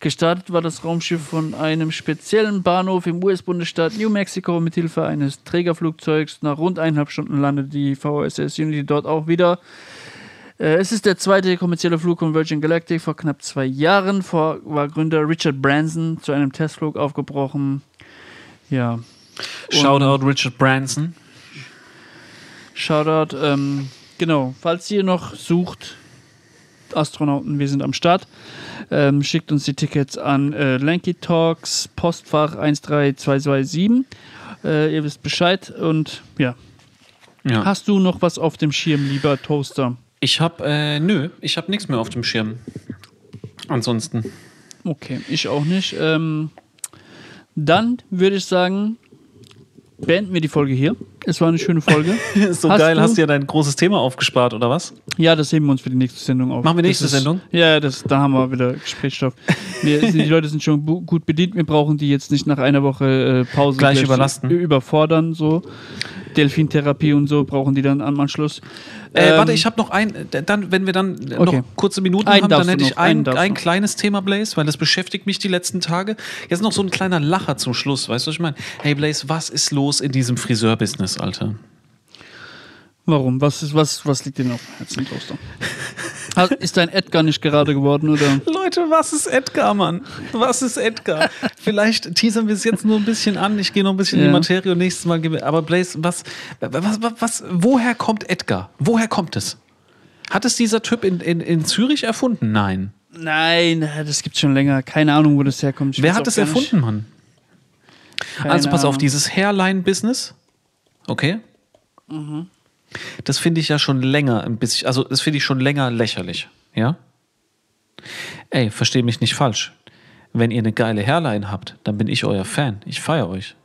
Gestartet war das Raumschiff von einem speziellen Bahnhof im US-Bundesstaat New Mexico. Mithilfe eines Trägerflugzeugs nach rund eineinhalb Stunden landete die VSS Unity dort auch wieder. Äh, Es ist der zweite kommerzielle Flug von Virgin Galactic vor knapp zwei Jahren. War Gründer Richard Branson zu einem Testflug aufgebrochen. Ja, Shoutout Richard Branson. Shoutout. Ähm, genau, falls ihr noch sucht, Astronauten, wir sind am Start. Ähm, schickt uns die Tickets an äh, Lanky Talks, Postfach 13227. Äh, ihr wisst Bescheid. Und ja, Ja. hast du noch was auf dem Schirm, lieber Toaster? Ich hab, äh, nö, ich hab nichts mehr auf dem Schirm. Ansonsten. Okay, ich auch nicht. Ähm, dann würde ich sagen, beenden wir die Folge hier. Es war eine schöne Folge. so Hast geil, du- hast du ja dein großes Thema aufgespart, oder was? Ja, das heben wir uns für die nächste Sendung auf. Machen wir nächste ist, Sendung? Ja, das, da haben wir wieder Gesprächsstoff. Wir, die Leute sind schon gut bedient. Wir brauchen die jetzt nicht nach einer Woche äh, Pause Gleich überlasten. überfordern. So Delfintherapie und so brauchen die dann am Anschluss. Äh, Ähm, warte, ich habe noch ein, dann, wenn wir dann äh, Okay. noch kurze Minuten Einen haben, dann hätte ich ein, ein kleines Thema, Blaze, weil das beschäftigt mich die letzten Tage. Jetzt noch so ein kleiner Lacher zum Schluss, weißt du, was ich meine? Hey Blaze, was ist los in diesem Friseurbusiness, Alter? Warum? Was, ist, was, was liegt dir noch am Herzen, Toaster? Ist dein Edgar nicht gerade geworden, oder? Leute, was ist Edgar, Mann? Was ist Edgar? Vielleicht teasern wir es jetzt nur ein bisschen an. Ich gehe noch ein bisschen in Ja. die Materie und nächstes Mal gebe. Aber Blaze, was, was, was, was, woher kommt Edgar? Woher kommt es? Hat es dieser Typ in, in, in Zürich erfunden? Nein. Nein, das gibt's schon länger. Keine Ahnung, wo das herkommt. Ich Wer hat nicht. erfunden, Mann? Keine also pass auf, Ahnung. dieses Hairline-Business, okay? Mhm. Das finde ich ja schon länger ein bisschen, also das finde ich schon länger lächerlich, ja? Ey, versteh mich nicht falsch. Wenn ihr eine geile Hairline habt, dann bin ich euer Fan. Ich feiere euch.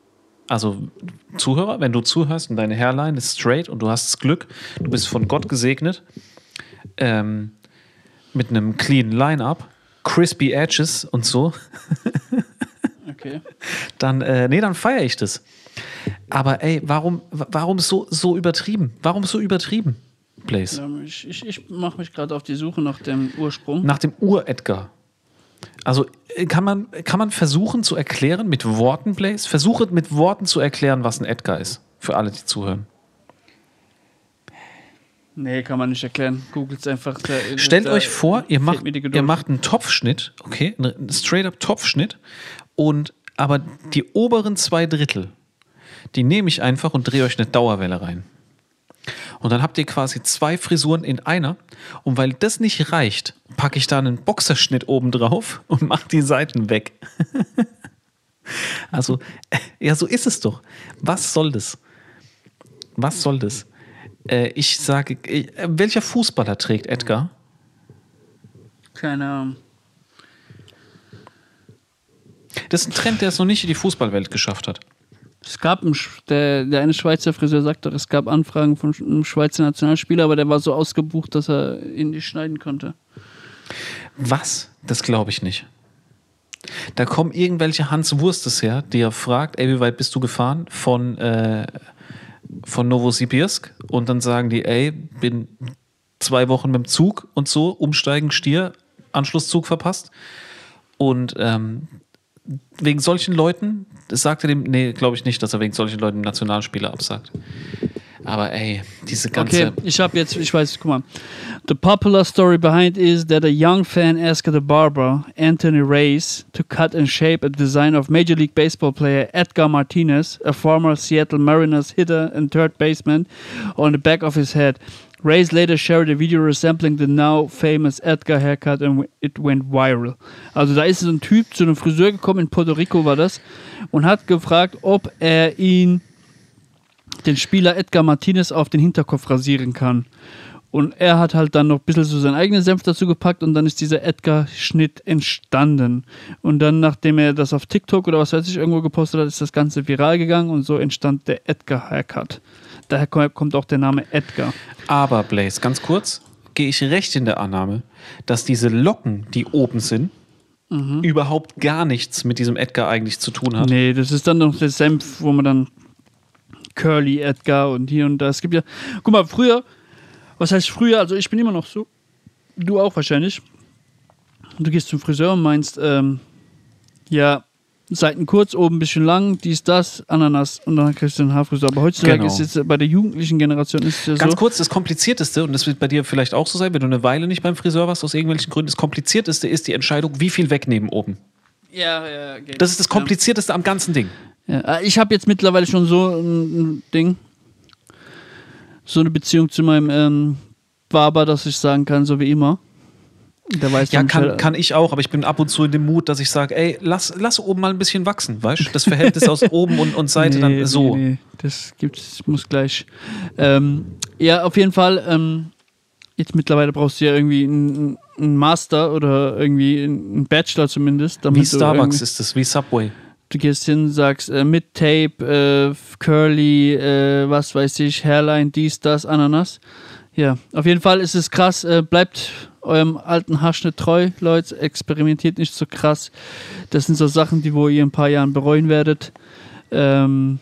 Also Zuhörer, wenn du zuhörst und deine Hairline ist straight und du hast Glück, du bist von Gott gesegnet, ähm, mit einem clean Line-Up, crispy Edges und so, Okay. dann, äh, nee, dann feiere ich das. Aber ey, warum, wa- warum so, so übertrieben? Warum so übertrieben, Blaze? Ich, ich, ich mache mich gerade auf die Suche nach dem Ursprung. Nach dem Ur-Edgar. Also äh, kann man, kann man versuchen zu erklären mit Worten, Blaze? Versuche mit Worten zu erklären, was ein Edgar ist. Für alle, die zuhören. Nee, kann man nicht erklären. Googelt einfach. Da, Stellt da euch vor, ihr macht, ihr macht einen Topfschnitt, okay, einen straight-up Topfschnitt und aber die oberen zwei Drittel, die nehme ich einfach und drehe euch eine Dauerwelle rein. Und dann habt ihr quasi zwei Frisuren in einer. Und weil das nicht reicht, packe ich da einen Boxerschnitt oben drauf und mache die Seiten weg. also, äh, ja, so ist es doch. Was soll das? Was soll das? Äh, ich sage, äh, welcher Fußballer trägt Edgar? Keine Ahnung. Das ist ein Trend, der es noch nicht in die Fußballwelt geschafft hat. Es gab einen, der, der eine Schweizer Friseur sagt doch, es gab Anfragen von einem Schweizer Nationalspieler, aber der war so ausgebucht, dass er ihn nicht schneiden konnte. Was? Das glaube ich nicht. Da kommen irgendwelche Hans Wurstes her, die er fragt, ey, wie weit bist du gefahren von, äh, von Novosibirsk? Und dann sagen die, ey, bin zwei Wochen mit dem Zug und so, umsteigen, Stier, Anschlusszug verpasst. Und ähm, wegen solchen Leuten, das sagt er dem, nee, glaube ich nicht, dass er wegen solchen Leuten Nationalspieler absagt. Aber ey, diese ganze. Okay, ich habe jetzt, ich weiß, guck mal. The popular story behind is that a young fan asked the barber, Anthony Reyes, to cut and shape a design of Major League Baseball player Edgar Martinez, a former Seattle Mariners hitter and third baseman, on the back of his head. Reyes later shared a video resembling the now famous Edgar haircut and it went viral. Also da ist so ein Typ zu einem Friseur gekommen, in Puerto Rico war das, und hat gefragt, ob er ihn den Spieler Edgar Martinez auf den Hinterkopf rasieren kann. Und er hat halt dann noch ein bisschen so seinen eigenen Senf dazu gepackt und dann ist dieser Edgar-Schnitt entstanden. Und dann, nachdem er das auf TikTok oder was weiß ich irgendwo gepostet hat, ist das Ganze viral gegangen und so entstand der Edgar-Haircut. Daher ko- kommt auch der Name Edgar. Aber, Blaze, ganz kurz, gehe ich recht in der Annahme, dass diese Locken, die oben sind, überhaupt gar nichts mit diesem Edgar eigentlich zu tun hat. Nee, das ist dann noch der Senf, wo man dann Curly Edgar und hier und da. Es gibt ja, guck mal, früher, was heißt früher? Also ich bin immer noch so, du auch wahrscheinlich. Du gehst zum Friseur und meinst, ähm, ja, Seiten kurz, oben ein bisschen lang, dies, das, Ananas und dann kriegst du einen Haarfriseur. Aber heutzutage Genau. ist jetzt bei der jugendlichen Generation ist ja Ganz so. kurz, das Komplizierteste, und das wird bei dir vielleicht auch so sein, wenn du eine Weile nicht beim Friseur warst, aus irgendwelchen Gründen, das Komplizierteste ist die Entscheidung, wie viel wegnehmen oben. Ja, ja, geht. Das ist das Komplizierteste am ganzen Ding. Ja, äh, ich habe jetzt mittlerweile schon so ein, ein Ding, so eine Beziehung zu meinem ähm, Barber, dass ich sagen kann, so wie immer. Der weiß Ja, kann, kann ich auch, aber ich bin ab und zu in dem Mut, dass ich sage, ey, lass, lass oben mal ein bisschen wachsen, weißt du? Das Verhältnis aus oben und, und Seite Nee, dann so. Nee, nee, das gibt's, muss gleich. Ähm, ja, auf jeden Fall. Ähm, jetzt mittlerweile brauchst du ja irgendwie einen, einen Master oder irgendwie einen Bachelor zumindest. Wie Starbucks ist es, wie Subway. du gehst hin, sagst äh, mit Tape, äh, Curly, äh, was weiß ich, Hairline, dies, das, Ananas. Ja, auf jeden Fall ist es krass. Äh, bleibt eurem alten Haarschnitt treu, Leute. Experimentiert nicht so krass. Das sind so Sachen, die wo ihr in ein paar Jahren bereuen werdet. Ähm,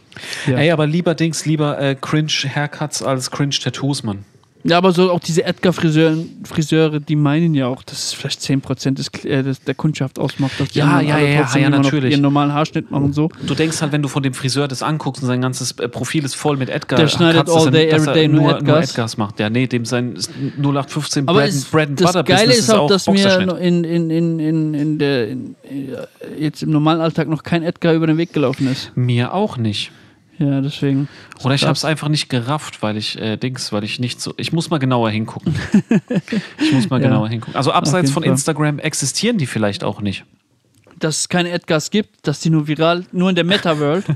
ja. Ey, aber lieber Dings, lieber äh, Cringe-Haircuts als Cringe-Tattoos, Mann. Ja, aber so auch diese Edgar-Friseure, Friseure, die meinen ja auch, dass es vielleicht 10% des, äh, des, der Kundschaft ausmacht, dass die Ja, ja, alle ja, ja, noch natürlich. ihren normalen Haarschnitt machen so. Du denkst halt, wenn du von dem Friseur das anguckst und sein ganzes äh, Profil ist voll mit Edgar. Der schneidet all day, every er day nur nur, nur Edgars. Edgars macht. Ja, nee, dem sein 0815 Aber Bread, es, Bread and das Butter Geile Business ist auch, dass mir in, in, in, in, in der, in, äh, jetzt im normalen Alltag noch kein Edgar über den Weg gelaufen ist. Mir auch nicht. Ja, deswegen. Oder ich habe es einfach nicht gerafft, weil ich äh, Dings, weil ich nicht so. Ich muss mal genauer hingucken. ich muss mal Ja. genauer hingucken. Also abseits von Fall. Instagram existieren die vielleicht auch nicht. Dass es keine Edgars gibt, dass die nur viral, nur in der Meta-World.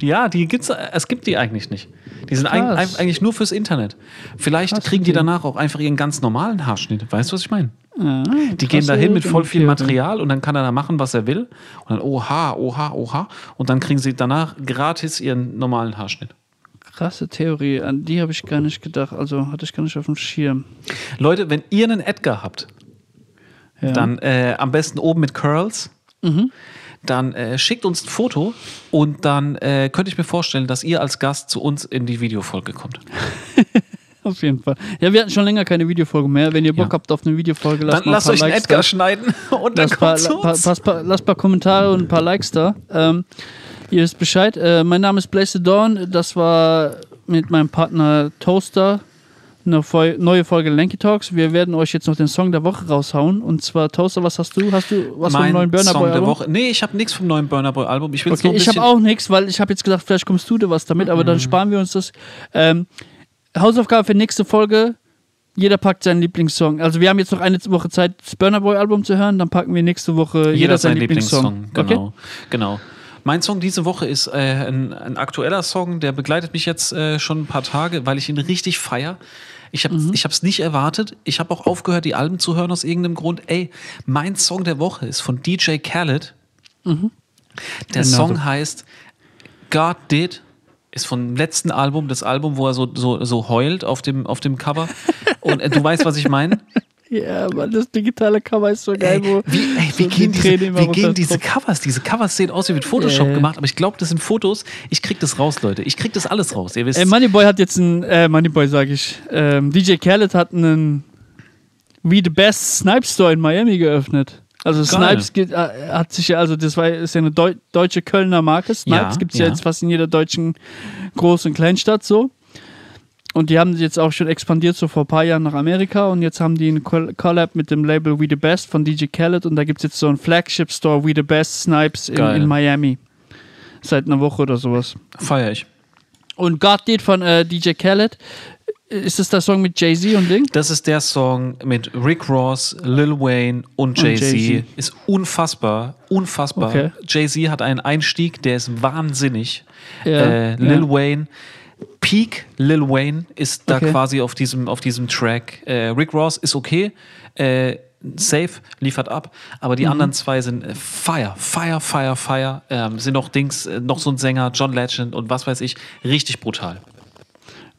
Ja, die gibt's, es gibt die eigentlich nicht. Die sind eig eigentlich nur fürs Internet. Vielleicht Krass, kriegen die danach auch einfach ihren ganz normalen Haarschnitt. Weißt du, was ich meine? Die gehen da hin mit voll viel. Material und dann kann er da machen, was er will. Und dann, oha, oha, oha. Und dann kriegen sie danach gratis ihren normalen Haarschnitt. Krasse Theorie, an die habe ich gar nicht gedacht. Also hatte ich gar nicht auf dem Schirm. Leute, wenn ihr einen Edgar habt, Ja. dann äh, am besten oben mit Curls. Dann äh, schickt uns ein Foto und dann äh, könnte ich mir vorstellen, dass ihr als Gast zu uns in die Videofolge kommt. auf jeden Fall. Ja, wir hatten schon länger keine Videofolge mehr. Wenn ihr Bock Ja. habt auf eine Videofolge, lasst Dann mal ein lasst paar euch einen Likes Edgar da. schneiden und dann kommt zu paar, uns. paar, paar, lasst paar Kommentare und ein paar Likes da. Ähm, ihr wisst Bescheid. Äh, mein Name ist Blaze the Dawn. Das war mit meinem Partner Toaster eine Fol neue Folge Lanky Talks. Wir werden euch jetzt noch den Song der Woche raushauen. Und zwar Toaster, was hast du? Hast du was vom mein neuen Burner Song Boy der Album? Woche. Nee, ich habe nichts vom neuen Burner Boy Album. Ich will Okay, ich habe auch nichts, weil ich habe jetzt gedacht, vielleicht kommst du dir was damit, aber Mhm. dann sparen wir uns das. Ähm, Hausaufgabe für nächste Folge. Jeder packt seinen Lieblingssong. Also wir haben jetzt noch eine Woche Zeit, das Burner Boy Album zu hören. Dann packen wir nächste Woche jeder sein Lieblingssong. Okay? Genau, genau. Mein Song diese Woche ist äh, ein, ein aktueller Song, der begleitet mich jetzt äh, schon ein paar Tage, weil ich ihn richtig feier. Ich habe Mhm. es nicht erwartet. Ich habe auch aufgehört, die Alben zu hören aus irgendeinem Grund. Ey, mein Song der Woche ist von DJ Khaled. Der Genau Song so. heißt God Did. Ist vom letzten Album, das Album, wo er so, so, so heult auf dem, auf dem Cover. Und äh, du weißt, was ich meine? Ja, Mann, das digitale Cover ist so geil, Ey, wo wie, ey, wie so gehen, die diese, wie gehen diese. Covers? Diese Covers sehen aus wie mit Photoshop ja. gemacht, aber ich glaube, das sind Fotos. Ich krieg das raus, Leute. Ich krieg das alles raus. Ihr wisst. Ey, Moneyboy hat jetzt einen, äh, Moneyboy sag ich, ähm, DJ Khaled hat einen We the Best Snipe Store in Miami geöffnet. Also Geil. Snipes geht, äh, hat sich ja, also das war, ist ja eine Deu deutsche Kölner Marke. Snipes Ja, gibt es ja. ja. jetzt fast in jeder deutschen Groß- und Kleinstadt so. Und die haben jetzt auch schon expandiert, so vor ein paar Jahren nach Amerika. Und jetzt haben die einen Col- Collab mit dem Label We the Best von DJ Khaled. Und da gibt es jetzt so einen Flagship Store We the Best Snipes in, in Miami. Seit einer Woche oder sowas. Feier ich. Und God Did von äh, DJ Khaled. Ist das der Song mit Jay-Z und Ding? Das ist der Song mit Rick Ross, Lil Wayne und Jay-Z. Jay-Z. Ist unfassbar, unfassbar. Okay. Jay-Z hat einen Einstieg, der ist wahnsinnig. Ja, äh, Lil ja. Wayne, Peak Lil Wayne ist da Okay. quasi auf diesem, auf diesem Track. Äh, Rick Ross ist okay. Äh, safe, liefert ab, aber Mhm. die anderen zwei sind äh, Fire, Fire, Fire, Fire. Ähm, sind noch Dings, äh, noch so ein Sänger, John Legend und was weiß ich, richtig brutal.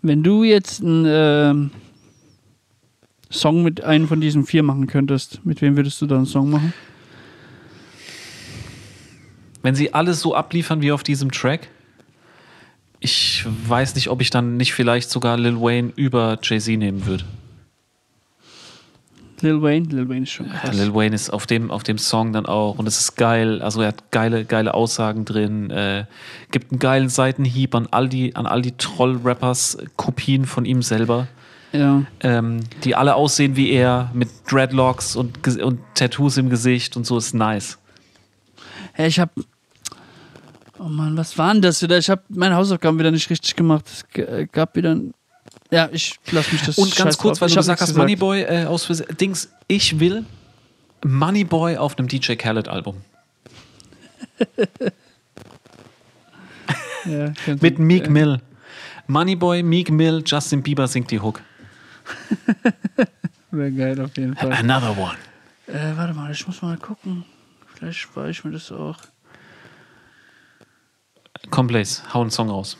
Wenn du jetzt einen ähm, Song mit einem von diesen vier machen könntest, mit wem würdest du dann einen Song machen? Wenn sie alles so abliefern wie auf diesem Track, ich weiß nicht, ob ich dann nicht vielleicht sogar Lil Wayne über Jay-Z nehmen würde. Lil Wayne? Lil Wayne ist schon krass. Lil Wayne ist auf dem, auf dem Song dann auch und es ist geil. Also er hat geile, geile Aussagen drin, äh, gibt einen geilen Seitenhieb an all die, an all die Troll-Rappers, Kopien von ihm selber, Ja. ähm, die alle aussehen wie er, mit Dreadlocks und, und Tattoos im Gesicht und so ist nice. Hey, ich hab. Oh Mann, was war denn das wieder? Ich habe meine Hausaufgaben wieder nicht richtig gemacht. Es gab wieder ein. Ja, ich lass mich das. Und ganz kurz, drauf. weil Ich du gesagt hast, Moneyboy äh, aus Dings, ich will Moneyboy auf einem DJ Khaled-Album. Ja, könnte- Mit Meek Mill. Moneyboy, Meek Mill, Justin Bieber singt die Hook. Wäre geil auf jeden Fall. Another one. Äh, warte mal, ich muss mal gucken. Vielleicht spare ich mir das auch. Blaze, hau einen Song raus.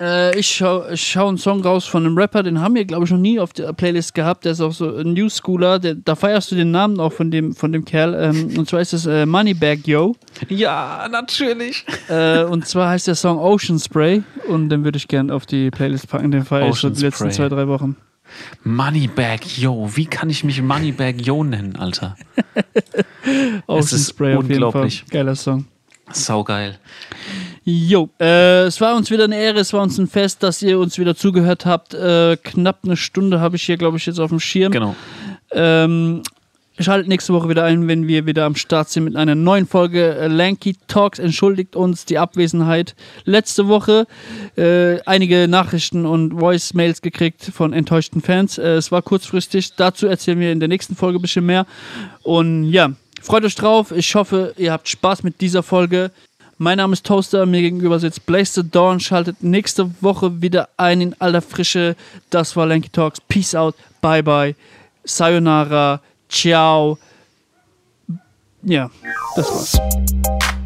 Äh, ich schau, ich schau einen Song raus von einem Rapper, den haben wir, glaube ich, noch nie auf der Playlist gehabt. Der ist auch so ein New Schooler. Der, da feierst du den Namen auch von dem, von dem Kerl. Ähm, und zwar ist es äh, Moneybag Yo. Ja, natürlich. Äh, und zwar heißt der Song Ocean Spray. Und den würde ich gerne auf die Playlist packen. Den feiere ich Ocean die letzten zwei, drei Wochen. Moneybag Yo. Wie kann ich mich Moneybag Yo nennen, Alter? Ocean Spray auf jeden Fall. unglaublich. Geiler Song. Saugeil. Jo, äh, es war uns wieder eine Ehre, es war uns ein Fest, dass ihr uns wieder zugehört habt. Äh, knapp eine Stunde habe ich hier, glaube ich, jetzt auf dem Schirm. Genau. Ähm, schaltet nächste Woche wieder ein, wenn wir wieder am Start sind mit einer neuen Folge äh, Lanky Talks. Entschuldigt uns die Abwesenheit. Letzte Woche äh, einige Nachrichten und Voicemails gekriegt von enttäuschten Fans. Äh, es war kurzfristig. Dazu erzählen wir in der nächsten Folge ein bisschen mehr. Und ja, freut euch drauf. Ich hoffe, ihr habt Spaß mit dieser Folge. Mein Name ist Toaster, mir gegenüber sitzt Blaze the Dawn. Schaltet nächste Woche wieder ein in aller Frische. Das war Lanky Talks. Peace out. Bye bye. Sayonara. Ciao. Ja, das war's.